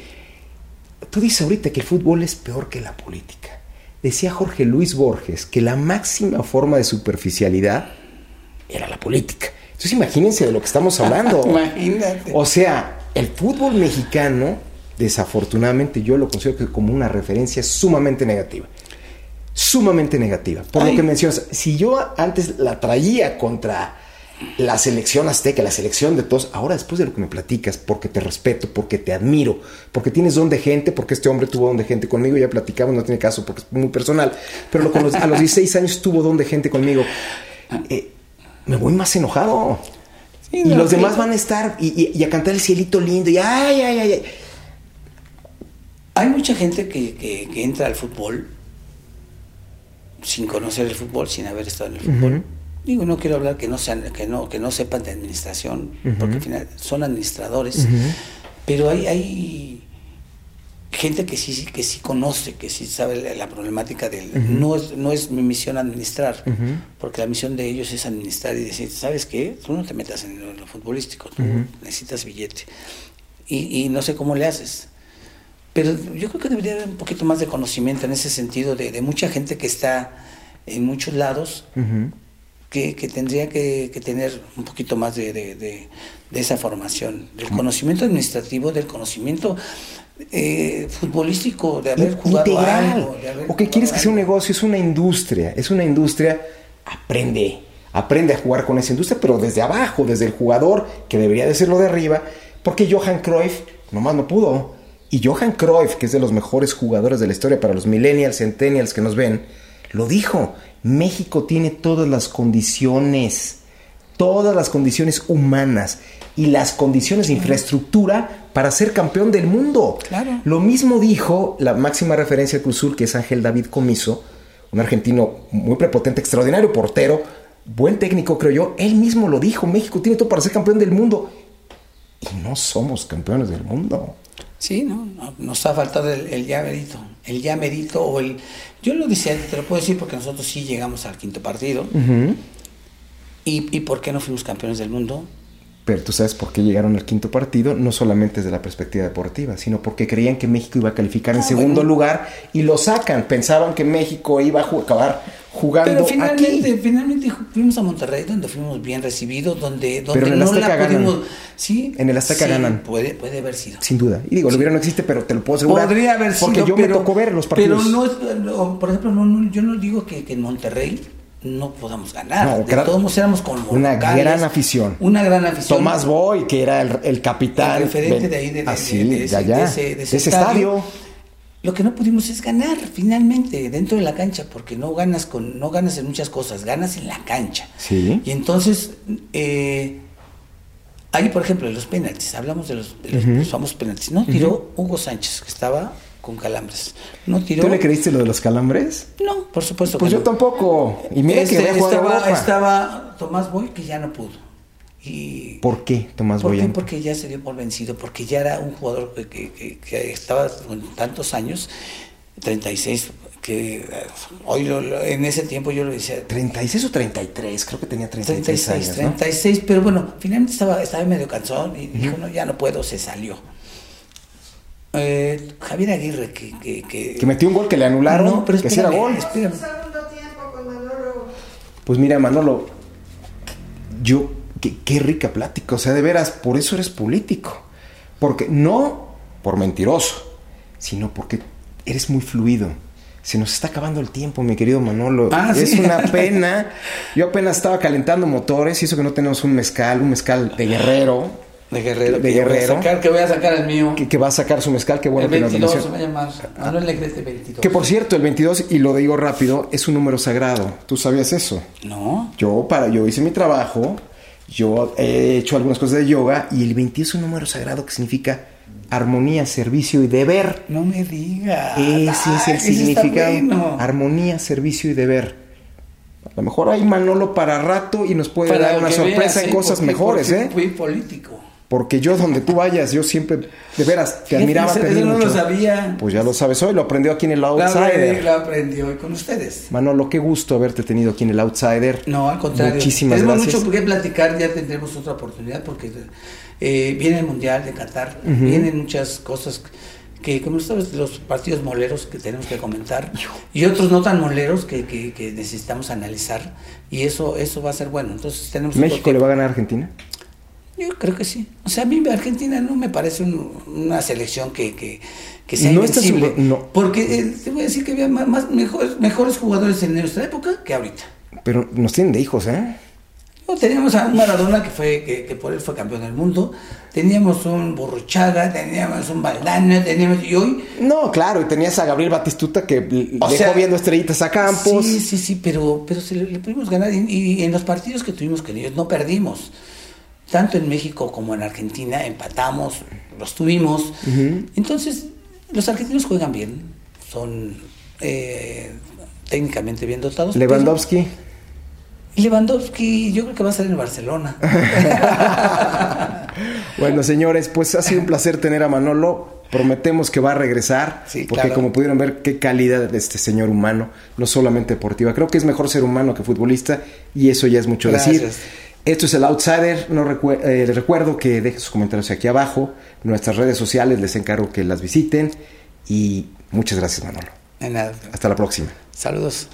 Tú dices ahorita que el fútbol es peor que la política. Decía Jorge Luis Borges que la máxima forma de superficialidad era la política. Entonces imagínense de lo que estamos hablando. Imagínate. O sea, el fútbol mexicano, desafortunadamente yo lo considero que como una referencia sumamente negativa. Sumamente negativa. Por Ay. lo que mencionas, si yo antes la traía contra la selección azteca, la selección de todos, ahora después de lo que me platicas, porque te respeto, porque te admiro, porque tienes don de gente, porque este hombre tuvo don de gente conmigo, ya platicamos, no tiene caso porque es muy personal, pero lo- con los- a los 16 años tuvo don de gente conmigo, eh, me voy más enojado. Sí, y no, los sí. demás van a estar y, y- y a cantar el cielito lindo y ay, ay, ay, ay. Hay mucha gente que, que- que entra al fútbol sin conocer el fútbol, sin haber estado en el fútbol. Digo, no quiero hablar que no sean, que no, que no sepan de administración, porque al final son administradores, pero hay, hay gente que sí, que sí conoce, que sí sabe la, la problemática del. no, es, no es mi misión administrar, porque la misión de ellos es administrar y decir, ¿sabes qué? Tú no te metas en lo, en lo futbolístico, tú necesitas billete. Y, y no sé cómo le haces. Pero yo creo que debería haber un poquito más de conocimiento en ese sentido de, de mucha gente que está en muchos lados que, que tendría que, que tener un poquito más de, de- de- de esa formación, del conocimiento administrativo, del conocimiento eh, futbolístico, de haber jugado Integral. algo. de haber ¿O jugado quieres que sea un negocio? Es una industria. Es una industria. Aprende. Aprende a jugar con esa industria, pero desde abajo, desde el jugador, que debería de serlo de arriba. Porque Johan Cruyff nomás no pudo. Y Johan Cruyff, que es de los mejores jugadores de la historia para los millennials, centennials que nos ven, lo dijo. México tiene todas las condiciones todas las condiciones humanas y las condiciones de infraestructura para ser campeón del mundo. Claro. Lo mismo dijo la máxima referencia de Cruz que es Ángel David Comiso, un argentino muy prepotente, extraordinario portero, buen técnico, creo yo. Él mismo lo dijo, México tiene todo para ser campeón del mundo. Y no somos campeones del mundo. Sí, ¿no? No, Nos ha faltado el, el ya merito, el ya merito o el... Yo lo decía, te lo puedo decir porque nosotros sí llegamos al quinto partido. ¿Y, ¿Y por qué no fuimos campeones del mundo? Pero tú sabes por qué llegaron al quinto partido, no solamente desde la perspectiva deportiva, sino porque creían que México iba a calificar en Ah, segundo bueno. lugar y lo sacan. Pensaban que México iba a ju- acabar jugando Pero finalmente, aquí. finalmente fuimos a Monterrey, donde fuimos bien recibidos, donde, donde Pero en el no Azteca la ganan. pudimos... Sí, En el Azteca sí, ganan. Puede, puede haber sido. Sin duda. Y digo, lo hubiera no existe, pero te lo puedo asegurar. Podría haber sido, Porque yo pero, me tocó ver los partidos. Pero no, por ejemplo, no, no, yo no digo que, que en Monterrey no podamos ganar. No, de gran- todos modos éramos con una locales, gran afición. Una gran afición. Tomás Boy, que era el, el capitán. El referente de ahí, de, de- así, de- de de ese, allá, de ese- de ese estadio. estadio. Lo que no pudimos es ganar finalmente dentro de la cancha, porque no ganas con, no ganas en muchas cosas, ganas en la cancha. Sí. Y entonces, eh, ahí por ejemplo, los penaltis, hablamos de los, de los- Ujú. los famosos penaltis. No tiró Hugo Sánchez, que estaba con calambres. No tiró. ¿Tú le creíste lo de los calambres? No, por supuesto Pues que yo no. tampoco. Y mira Este, que había jugado estaba, estaba Tomás Boy, que ya no pudo. Y ¿Por qué Tomás ¿Por Boy? qué? Porque ya se dio por vencido, porque ya era un jugador que, que- que- que estaba con tantos años, 36, que eh, hoy lo- lo- en ese tiempo yo lo decía, 36 o 33, creo que tenía 36, 36, años, ¿no? 36, pero bueno, finalmente estaba, estaba medio cansado y dijo, no, ya no puedo, se salió. Eh, Javier Aguirre, que... Que, que- Que metió un gol que le anularon, No, pero que era gol. espérame. Pues mira, Manolo, yo, qué, qué rica plática. O sea, de veras, por eso eres político. Porque no por mentiroso, sino porque eres muy fluido. Se nos está acabando el tiempo, mi querido Manolo. Ah, es sí. una pena. Yo apenas estaba calentando motores y eso que no tenemos un mezcal, un mezcal de guerrero, De Guerrero. De que voy a Guerrero. sacar- que voy a sacar el mío. que, que va a sacar su mezcal. Qué bueno el que nos lo 22 se va a llamar. Manuel Negrete 22. Que por cierto, el 22, y lo digo rápido, es un número sagrado. ¿Tú sabías eso? No. Yo, para, yo hice mi trabajo, yo he hecho algunas cosas de yoga y el 22 es un número sagrado que significa armonía, servicio y deber. No me digas. Ese es el significado. bueno. Armonía, servicio y deber. A lo mejor hay Manolo para rato y nos puede Para dar una que sorpresa veas, en cosas Porque- mejores, porque ¿eh? Fui político. Porque yo donde tú vayas, yo siempre, de veras, te admiraba, eso- eso no lo mucho. sabía. Pues ya lo sabes hoy, lo aprendió aquí en el Outsider. la aprendí hoy con ustedes. Manolo, qué gusto haberte tenido aquí en el Outsider. No, al contrario. Muchísimas Tenemos gracias. mucho que platicar, ya tendremos otra oportunidad porque eh, viene el Mundial de Qatar, vienen muchas cosas que, como sabes, los partidos moleros que tenemos que comentar y otros no tan moleros que, que- que necesitamos analizar y eso eso va a ser bueno. Entonces tenemos ¿México le va a ganar a Argentina? Yo creo que sí. O sea, a mí Argentina no me parece un- una selección que, que, que sea No está invencible. sub- no. Porque eh, te voy a decir que había más, más- mejores, mejores jugadores en nuestra época que ahorita. Pero nos tienen de hijos, ¿eh? No, teníamos a un Maradona que fue que, que por él fue campeón del mundo, teníamos un Burruchaga, teníamos un Valdano, teníamos y hoy No, claro, y tenías a Gabriel Batistuta que O dejó sea, viendo estrellitas a Campos. Sí, sí, sí, pero, pero se le, le pudimos ganar. Y, y en los partidos que tuvimos con ellos no perdimos. Tanto en México como en Argentina empatamos, los tuvimos. Entonces, los argentinos juegan bien, son eh, técnicamente bien dotados. Lewandowski. Lewandowski, yo creo que va a ser en Barcelona. Bueno, señores, pues ha sido un placer tener a Manolo. Prometemos que va a regresar, Sí, porque claro. como pudieron ver, qué calidad de este señor humano, no solamente deportiva. Creo que es mejor ser humano que futbolista y eso ya es mucho Gracias. decir. Esto es el Outsider. No eh, les recuerdo que dejen sus comentarios aquí abajo. Nuestras redes sociales les encargo que las visiten. Y muchas gracias, Manolo. Hasta la próxima. Saludos.